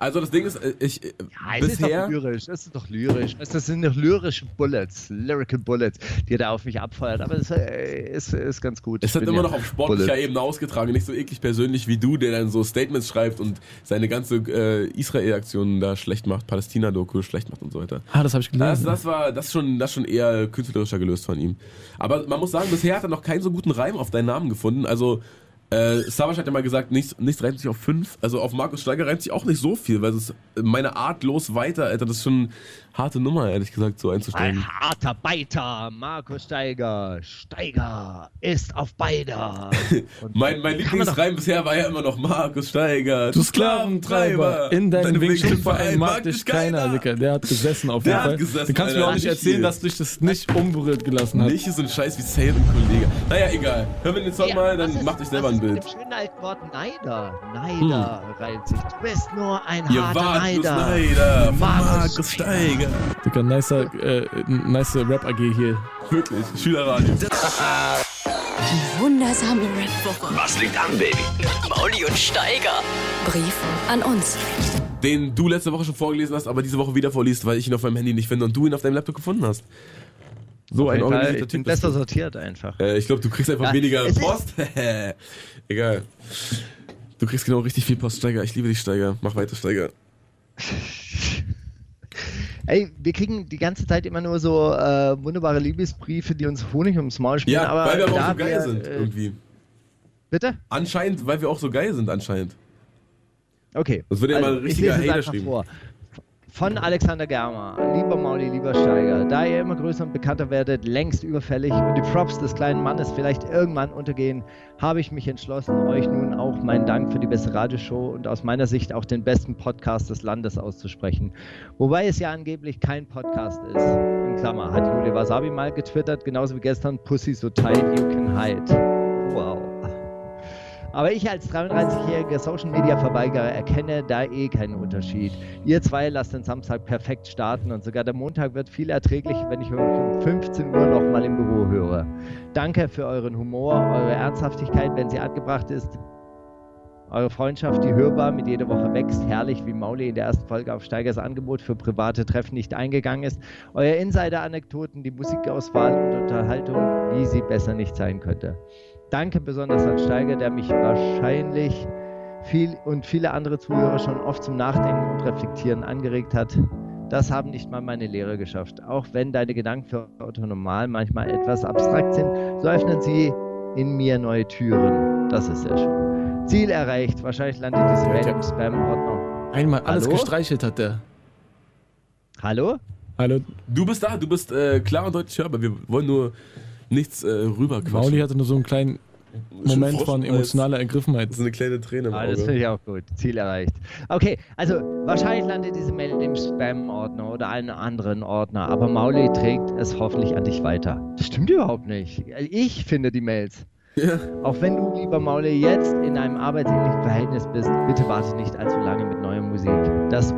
Also das Ding ist, äh, ich äh, Ja, es ist bisher doch lyrisch, es ist doch lyrisch. Das sind doch lyrische Bullets, lyrical Bullets, die er da auf mich abfeuert. Aber es äh, ist, ist ganz gut. Es bin immer ja noch auf sportlicher Bullet. Ebene ausgetragen, nicht so eklig persönlich wie du, der dann so Statements schreibt und seine ganze äh, Israel-Aktion da schlecht macht, Palästina-Doku schlecht macht und so weiter. Ah, das habe ich Das, gelesen. das war das ist schon, das ist schon eher künstlerischer gelöst von ihm. Aber man muss sagen, bisher hat er noch keinen so guten Reim auf deinen Namen gefunden. Also äh, Savage hat ja mal gesagt, nichts, nichts reimt sich auf fünf. Also auf Markus Steiger reimt sich auch nicht so viel, weil es ist meine Art los weiter, Alter. Das ist schon eine harte Nummer, ehrlich gesagt, so einzusteigen. Ein harter Beiter, Markus Steiger. Steiger ist auf beider. Mein, mein Lieblingsreim bisher war ja immer noch Markus Steiger. Du Sklaventreiber, in deinem Wing-Chun-Verein mag dich keiner, Dicker. Der hat gesessen auf Der jeden hat Fall. gesessen, du kannst mir Alter. auch nicht erzählen, viel. dass dich das nicht unberührt gelassen hat. Nicht so ein Scheiß wie Sale und Kollege. Naja, egal. Hören wir den Song Ja, mal, dann macht euch selber was ein ist Bild. Mit dem schönen alten Wort Neider. Neider reimt sich. Du bist nur ein Ihr harter wart Neider. Neider Markus Steiger. Dicker, nicer, äh, nice Rap-AG hier. Wirklich, Schülerradio. Die wundersame Rap-Woche. Was liegt an, Baby? Mit Mauli und Steiger. Brief an uns. Den du letzte Woche schon vorgelesen hast, aber diese Woche wieder vorliest, weil ich ihn auf meinem Handy nicht finde und du ihn auf deinem Laptop gefunden hast. So Auf ein organisierter ich bin Typ. besser sortiert einfach. Äh, ich glaube, du kriegst einfach Ja, weniger Post. Egal. Du kriegst genau richtig viel Post, Steiger. Ich liebe dich, Steiger. Mach weiter, Steiger. Ey, wir kriegen die ganze Zeit immer nur so äh, wunderbare Liebesbriefe, die uns Honig ums Maul spielen. Ja, aber weil wir aber auch so geil wir, sind, äh, irgendwie. Bitte? Anscheinend, weil wir auch so geil sind, anscheinend. Okay. Das wird ja mal ein ich richtiger Hater einfach schreiben. vor. Von Alexander Germer. Lieber Mauli, lieber Steiger, da ihr immer größer und bekannter werdet, längst überfällig und die Props des kleinen Mannes vielleicht irgendwann untergehen, habe ich mich entschlossen, euch nun auch meinen Dank für die beste Radioshow und aus meiner Sicht auch den besten Podcast des Landes auszusprechen. Wobei es ja angeblich kein Podcast ist. In Klammer hat Julia Wasabi mal getwittert, genauso wie gestern Pussy so tight you can hide. Wow. Aber ich als 33-jähriger Social Media Verweigerer erkenne da eh keinen Unterschied. Ihr zwei lasst den Samstag perfekt starten und sogar der Montag wird viel erträglicher, wenn ich um 15 Uhr nochmal im Büro höre. Danke für euren Humor, eure Ernsthaftigkeit, wenn sie angebracht ist. Eure Freundschaft, die hörbar mit jeder Woche wächst, herrlich, wie Mauli in der ersten Folge auf Steigers Angebot für private Treffen nicht eingegangen ist. Euer Insider-Anekdoten, die Musikauswahl und Unterhaltung, wie sie besser nicht sein könnte. Danke besonders an Steiger, der mich wahrscheinlich viel und viele andere Zuhörer schon oft zum Nachdenken und Reflektieren angeregt hat. Das haben nicht mal meine Lehrer geschafft. Auch wenn deine Gedanken für Otto Normal manchmal etwas abstrakt sind, so öffnen sie in mir neue Türen. Das ist sehr schön. Ziel erreicht. Wahrscheinlich landet diese Mail im Spam-Ordner. Einmal alles Hallo? gestreichelt hat der. Hallo? Hallo, Du bist da, du bist äh, klar und deutlich hörbar. Wir wollen nur nichts äh, rüberquatschen. Mauli hatte nur so einen kleinen Moment von emotionaler Ergriffenheit. Das ist eine kleine Träne im Ah, das Auge. finde ich auch gut. Ziel erreicht. Okay, also wahrscheinlich landet diese Mail im Spam-Ordner oder einem anderen Ordner, aber Mauli trägt es hoffentlich an dich weiter. Das stimmt überhaupt nicht. Ich finde die Mails. Ja. Auch wenn du, lieber Mauli, jetzt in einem arbeitsähnlichen Verhältnis bist, bitte warte nicht allzu lange mit neuer Musik. Das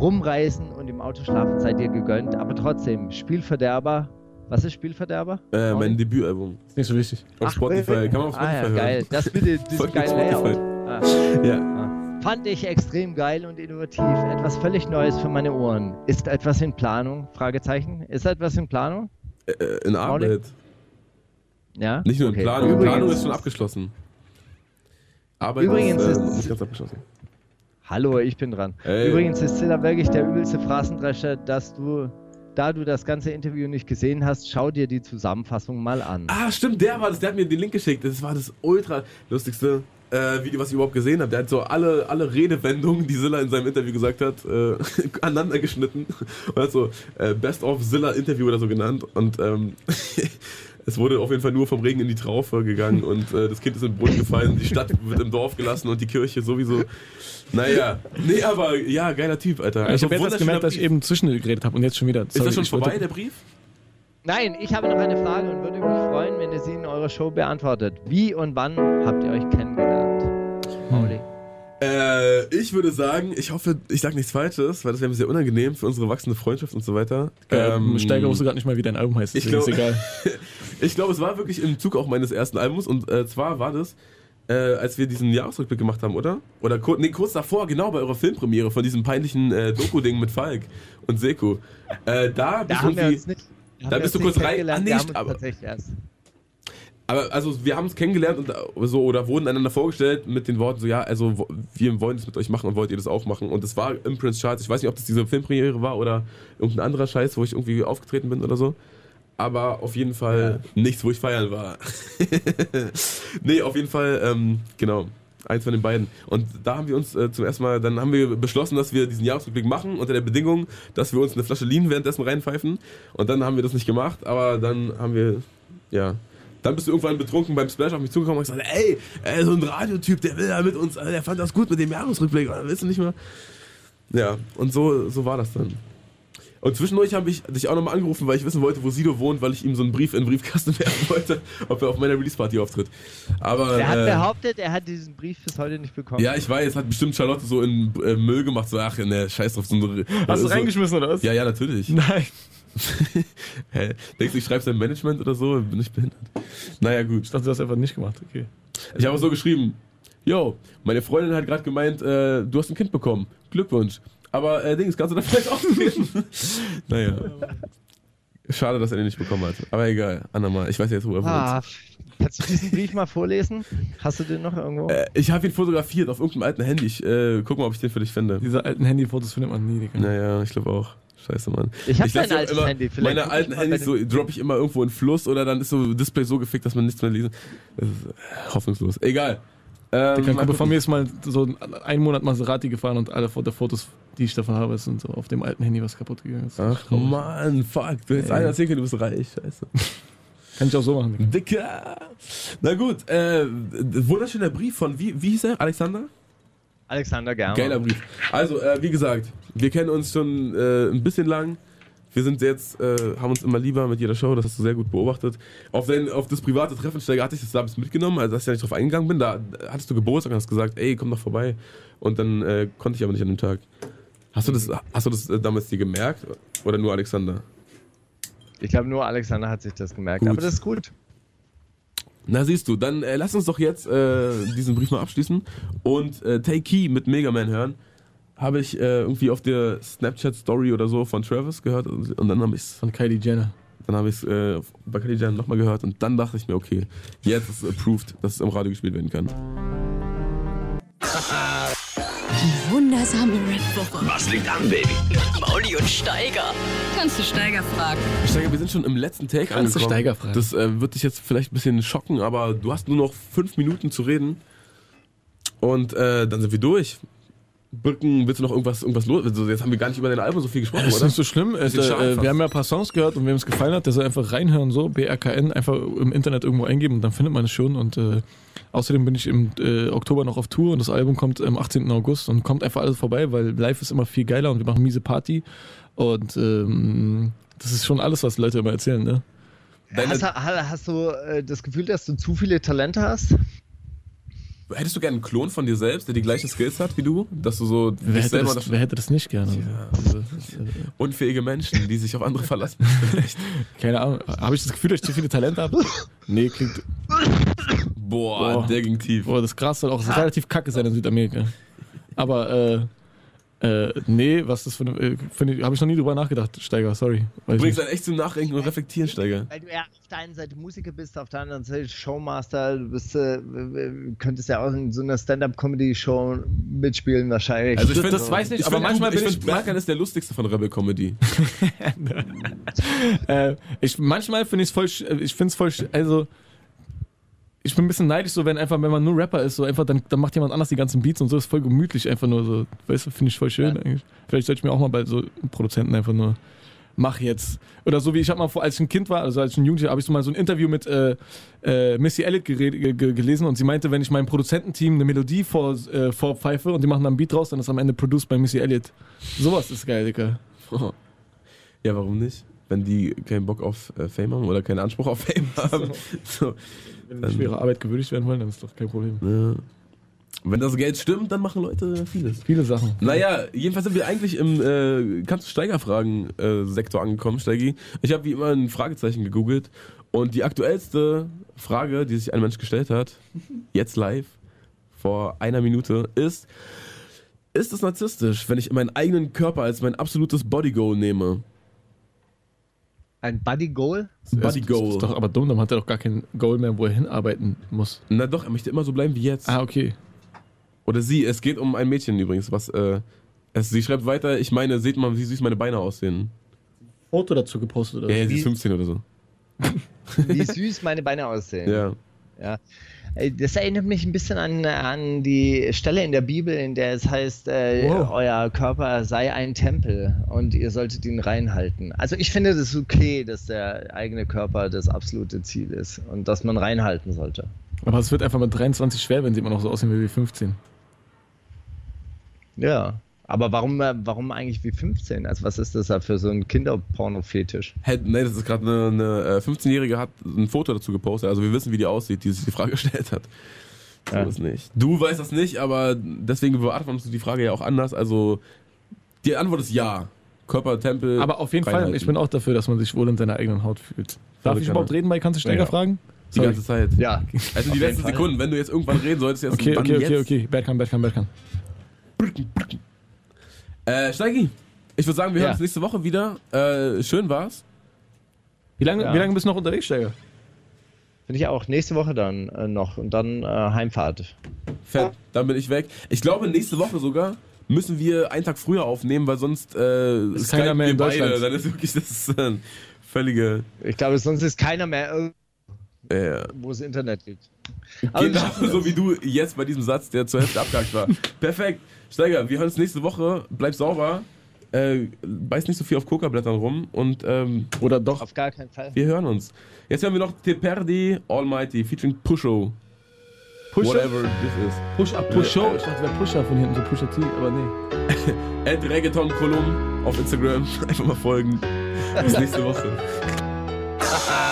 rumreisen und im Auto schlafen sei dir gegönnt, aber trotzdem, Spielverderber. Was ist Spielverderber? Äh, mein Debütalbum. Ist nicht so wichtig. Auf Ach, Spotify. Kann man auf Spotify ah, ja, hören. geil. Das mit dem diesem geilen. Layout. Ah. Ja. Ah. Fand ich extrem geil und innovativ. Etwas völlig Neues für meine Ohren. Ist etwas in Planung? Fragezeichen. Ist etwas in Planung? Äh, in Mauli? Arbeit. Ja. Nicht nur Okay. in Planung. Übrigens, Planung ist schon abgeschlossen. Arbeit Übrigens ist, äh, ist- nicht ganz abgeschlossen. Hallo, ich bin dran. Ey. Übrigens ist Zilla wirklich der übelste Phrasendrescher, dass du, da du das ganze Interview nicht gesehen hast, schau dir die Zusammenfassung mal an. Ah, stimmt, der war das. Der hat mir den Link geschickt. Das war das ultra lustigste äh, Video, was ich überhaupt gesehen habe. Der hat so alle, alle Redewendungen, die Silla in seinem Interview gesagt hat, äh, aneinander geschnitten. Und hat so äh, Best of Silla Interview oder so genannt. Und ähm, es wurde auf jeden Fall nur vom Regen in die Traufe gegangen. Und äh, das Kind ist in den Brunnen gefallen. Die Stadt wird im Dorf gelassen und die Kirche sowieso. Naja, nee, aber ja, geiler Typ, Alter. ich habe jetzt gemerkt, dass ich eben zwischengeredet habe und jetzt schon wieder. Ist das schon vorbei, der Brief? Nein, ich habe noch eine Frage und würde mich freuen, wenn ihr sie in eurer Show beantwortet. Wie und wann habt ihr euch kennengelernt? Mauli. Äh, ich würde sagen, ich hoffe, ich sage nichts Falsches, weil das wäre mir sehr unangenehm für unsere wachsende Freundschaft und so weiter. Ähm, Steiger wusste gerade nicht mal, wie dein Album heißt. Ich glaube, ist egal. ich glaube, es war wirklich im Zug auch meines ersten Albums und äh, zwar war das, äh, als wir diesen Jahresrückblick gemacht haben, oder? Oder kur nee, kurz davor, genau bei eurer Filmpremiere von diesem peinlichen äh, Doku-Ding mit Falk und Seko. Äh, da bist Da du haben wir uns nicht. Da haben bist du kurz rein- Ah, nee, aber- tatsächlich erst. Aber also wir haben uns kennengelernt und äh, so oder wurden einander vorgestellt mit den Worten so ja also wir wollen das mit euch machen und wollt ihr das auch machen und das war im Prince Charles ich weiß nicht ob das diese Filmpremiere war oder irgendein anderer Scheiß wo ich irgendwie aufgetreten bin oder so aber auf jeden Fall nichts wo ich feiern war nee auf jeden Fall ähm, genau eins von den beiden und da haben wir uns äh, zum ersten Mal dann haben wir beschlossen dass wir diesen Jahresrückblick machen unter der Bedingung dass wir uns eine Flasche Lean währenddessen reinpfeifen und dann haben wir das nicht gemacht aber dann haben wir ja dann bist du irgendwann betrunken beim Splash auf mich zugekommen und gesagt, ey, ey, so ein Radiotyp, der will da mit uns, äh, der fand das gut mit dem Jahresrückblick, willst du nicht mehr? Ja, und so, so war das dann. Und zwischendurch habe ich dich auch nochmal angerufen, weil ich wissen wollte, wo Sido wohnt, weil ich ihm so einen Brief in den Briefkasten werfen wollte, ob er auf meiner Release-Party auftritt. Aber, Er hat äh, behauptet, er hat diesen Brief bis heute nicht bekommen. ja, ich weiß, hat bestimmt Charlotte so in äh, Müll gemacht, so, ach, ne, scheiß drauf. So, eine- Hast du so, reingeschmissen oder was? Ja, ja, natürlich. Nein. Hä? Denkst du, ich schreibe sein Management oder so? Bin ich behindert? Naja, gut. Ich dachte, du hast einfach nicht gemacht. Okay. Ich habe so geschrieben, yo, meine Freundin hat gerade gemeint, äh, du hast ein Kind bekommen. Glückwunsch. Aber äh, Dings, kannst du da vielleicht auftreten? naja. Schade, dass er den nicht bekommen hat. Aber egal, andermal. Ich weiß jetzt, wo er wohnt. Ah, kannst du diesen Brief mal vorlesen? Hast du den noch irgendwo? Äh, ich habe ihn fotografiert auf irgendeinem alten Handy. Ich äh, guck mal, ob ich den für dich finde. Diese alten Handyfotos findet man nie, Digga. Naja, ich glaube auch. Scheiße, Mann. Ich hab lass dein altes immer, Handy. Vielleicht Meine ich alten Handys so, droppe ich immer irgendwo in den Fluss oder dann ist so Display so gefickt, dass man nichts mehr lesen. Das ist äh, hoffnungslos. Egal. Ähm, ein Kumpel von mir ist mal so einen Monat Maserati gefahren und alle Foto- Fotos, die ich davon habe, sind so auf dem alten Handy was kaputt gegangen. ist. Ach. Mann, fuck. Du hättest einer erzählen können, du bist reich. Scheiße. Kann ich auch so machen. Dicker. Na gut, äh, wunderschöner Brief von, wie, wie hieß er? Alexander? Alexander Germer. Geiler Brief. Also, äh, wie gesagt, wir kennen uns schon äh, ein bisschen lang. Wir sind jetzt, äh, haben uns immer lieber mit jeder Show, das hast du sehr gut beobachtet. Auf, dein, auf das private Treffen, Steiger, hatte ich das damals mitgenommen, also dass ich ja nicht drauf eingegangen bin. Da hattest du Geburtstag und hast gesagt, ey, komm doch vorbei. Und dann äh, konnte ich aber nicht an dem Tag. Hast du das, hast du das äh, damals dir gemerkt? Oder nur Alexander? Ich glaube, nur Alexander hat sich das gemerkt. Gut. Aber das ist gut. Na siehst du, dann äh, lass uns doch jetzt äh, diesen Brief mal abschließen und äh, Take Key mit Mega Man hören. Habe ich äh, irgendwie auf der Snapchat Story oder so von Travis gehört und, und dann habe ich es Von Kylie Jenner. dann habe ich es äh, bei Kylie Jenner nochmal gehört und dann dachte ich mir, okay, jetzt ist approved, dass es im Radio gespielt werden kann. Die wundersame Red Woche. Was liegt an, Baby? Mauli und Steiger. Kannst du Steiger fragen? Steiger, wir sind schon im letzten Take Kannst du angekommen. Steiger fragen? Das äh, wird dich jetzt vielleicht ein bisschen schocken, aber du hast nur noch fünf Minuten zu reden und äh, dann sind wir durch. Birken, willst du noch irgendwas, irgendwas los? Also jetzt haben wir gar nicht über dein Album so viel gesprochen, Das ist oder? nicht so schlimm. Äh, fast. wir haben ja ein paar Songs gehört und wem es gefallen hat, der soll einfach reinhören, so BRKN, einfach im Internet irgendwo eingeben und dann findet man es schon. Und äh, außerdem bin ich im äh, Oktober noch auf Tour und das Album kommt am 18. August und kommt einfach alles vorbei, weil live ist immer viel geiler und wir machen miese Party. Und ähm, das ist schon alles, was Leute immer erzählen, ne? Deine- Hast, hast du äh, das Gefühl, dass du zu viele Talente hast? Hättest du gerne einen Klon von dir selbst, der die gleichen Skills hat wie du? Dass du so Wer hätte, selber das, wer hätte das nicht gerne? Also, das ist, äh, unfähige Menschen, die sich auf andere verlassen. Keine Ahnung. Habe ich das Gefühl, dass ich zu viele Talente habe? Nee, klingt. Boah, Boah. der ging tief. Boah, das Gras soll auch relativ kacke sein in Südamerika. Aber, äh, äh, nee, was das für eine. Äh, Habe ich noch nie drüber nachgedacht, Steiger, sorry. Du bringst einen echt zum Nachdenken und Reflektieren, Steiger. Weil du ja auf der einen Seite Musiker bist, auf der anderen Seite Showmaster, du bist, äh, könntest ja auch in so einer Stand-Up-Comedy-Show mitspielen wahrscheinlich. Also ich finde, das weiß ich nicht, ich aber find, manchmal ich bin find, ich- Berkan ist der lustigste von Rebel Comedy. Äh, ich, manchmal finde ich es voll, äh, ich finde es voll, also ich bin ein bisschen neidisch, so wenn einfach, wenn man nur Rapper ist, so einfach, dann, dann macht jemand anders die ganzen Beats und so, ist voll gemütlich, einfach nur so, weißt du, finde ich voll schön Ja. eigentlich. Vielleicht sollte ich mir auch mal bei so Produzenten einfach nur, mach jetzt. Oder so wie ich habe mal vor, als ich ein Kind war, also als ich ein Jugendlicher, habe ich so mal so ein Interview mit äh, äh, Missy Elliott gelesen und sie meinte, wenn ich meinem Produzententeam eine Melodie vor, äh, vorpfeife und die machen dann einen Beat draus, dann ist am Ende produced bei Missy Elliott. Sowas ist geil, Digga. ja, warum nicht? Wenn die keinen Bock auf äh, Fame haben oder keinen Anspruch auf Fame haben. So. Wenn die schwere Arbeit gewürdigt werden wollen, dann ist doch kein Problem. Ja. Wenn das Geld stimmt, dann machen Leute vieles. Viele Sachen. Naja, jedenfalls sind wir eigentlich im äh, Kannst du Steigerfragen-Sektor angekommen, Steigi. Ich habe wie immer ein Fragezeichen gegoogelt und die aktuellste Frage, die sich ein Mensch gestellt hat, jetzt live, vor einer Minute, ist: Ist es narzisstisch, wenn ich meinen eigenen Körper als mein absolutes Bodygoal nehme? Ein Buddy-Goal? Body Das ist Goal. doch aber dumm, dann hat er doch gar kein Goal mehr, wo er hinarbeiten muss. Na doch, er möchte immer so bleiben wie jetzt. Ah, okay. Oder sie, es geht um ein Mädchen übrigens, was. Äh, es, sie schreibt weiter, ich meine, seht mal, wie süß meine Beine aussehen. Foto dazu gepostet oder Ja, ja, sie ist 15 oder so. Wie süß meine Beine aussehen. Ja. Ja. Äh, Das erinnert mich ein bisschen an, an die Stelle in der Bibel, in der es heißt, äh, Wow. euer Körper sei ein Tempel und ihr solltet ihn reinhalten. Also ich finde das okay, dass der eigene Körper das absolute Ziel ist und dass man reinhalten sollte. Aber es wird einfach mit 23 schwer, wenn sie immer noch so aussehen wie 15. Ja. Aber warum, äh, warum eigentlich wie 15? Also was ist das da für so ein Kinderporno-Fetisch? Hey, nee, das ist gerade eine, eine äh, 15-Jährige hat ein Foto dazu gepostet. Also wir wissen, wie die aussieht, die sich die Frage gestellt hat. Du Ja. es nicht. Du weißt das nicht, aber deswegen beantwortest du die Frage ja auch anders. Also die Antwort ist ja. Körper, Tempel. Aber auf jeden Fall, ich bin auch dafür, dass man sich wohl in seiner eigenen Haut fühlt. Darf ich überhaupt reden bei Kannst du Steiger Ja. fragen? die ganze Zeit. Ja. Also die letzten. Sekunden, wenn du jetzt irgendwann reden solltest, jetzt Okay, dann okay, okay, jetzt. okay. Berkan, Berkan, Berkan. Äh, Steigi, ich würde sagen, wir Ja. hören uns nächste Woche wieder. Äh, schön war's. Wie lange, Ja. wie lange bist du noch unterwegs, Steiger? Finde ich auch. Nächste Woche dann äh, noch und dann äh, Heimfahrt. Fett, dann bin ich weg. Ich glaube, nächste Woche sogar müssen wir einen Tag früher aufnehmen, weil sonst äh, Ist keiner mehr in wir beide. Deutschland. Dann ist wirklich das ist, äh, völlige. Ich glaube, sonst ist keiner mehr irgendwo, Äh, wo es Internet gibt. Genau so wie du jetzt bei diesem Satz, der zur Hälfte abgehakt war. Perfekt. Steiger, wir hören uns nächste Woche. Bleib sauber. Äh, beiß nicht so viel auf Coca-Blättern rum und ähm, Oder doch? Auf gar keinen Fall. wir hören uns. Jetzt hören wir noch Te Perdi Almighty featuring Pusho. Pusher? Whatever this is. Push up, push show. Ich dachte, wäre Pusher von hinten, so Pusher T, aber nee. At Reggaeton Kolum auf Instagram. Einfach mal folgen. Bis nächste Woche.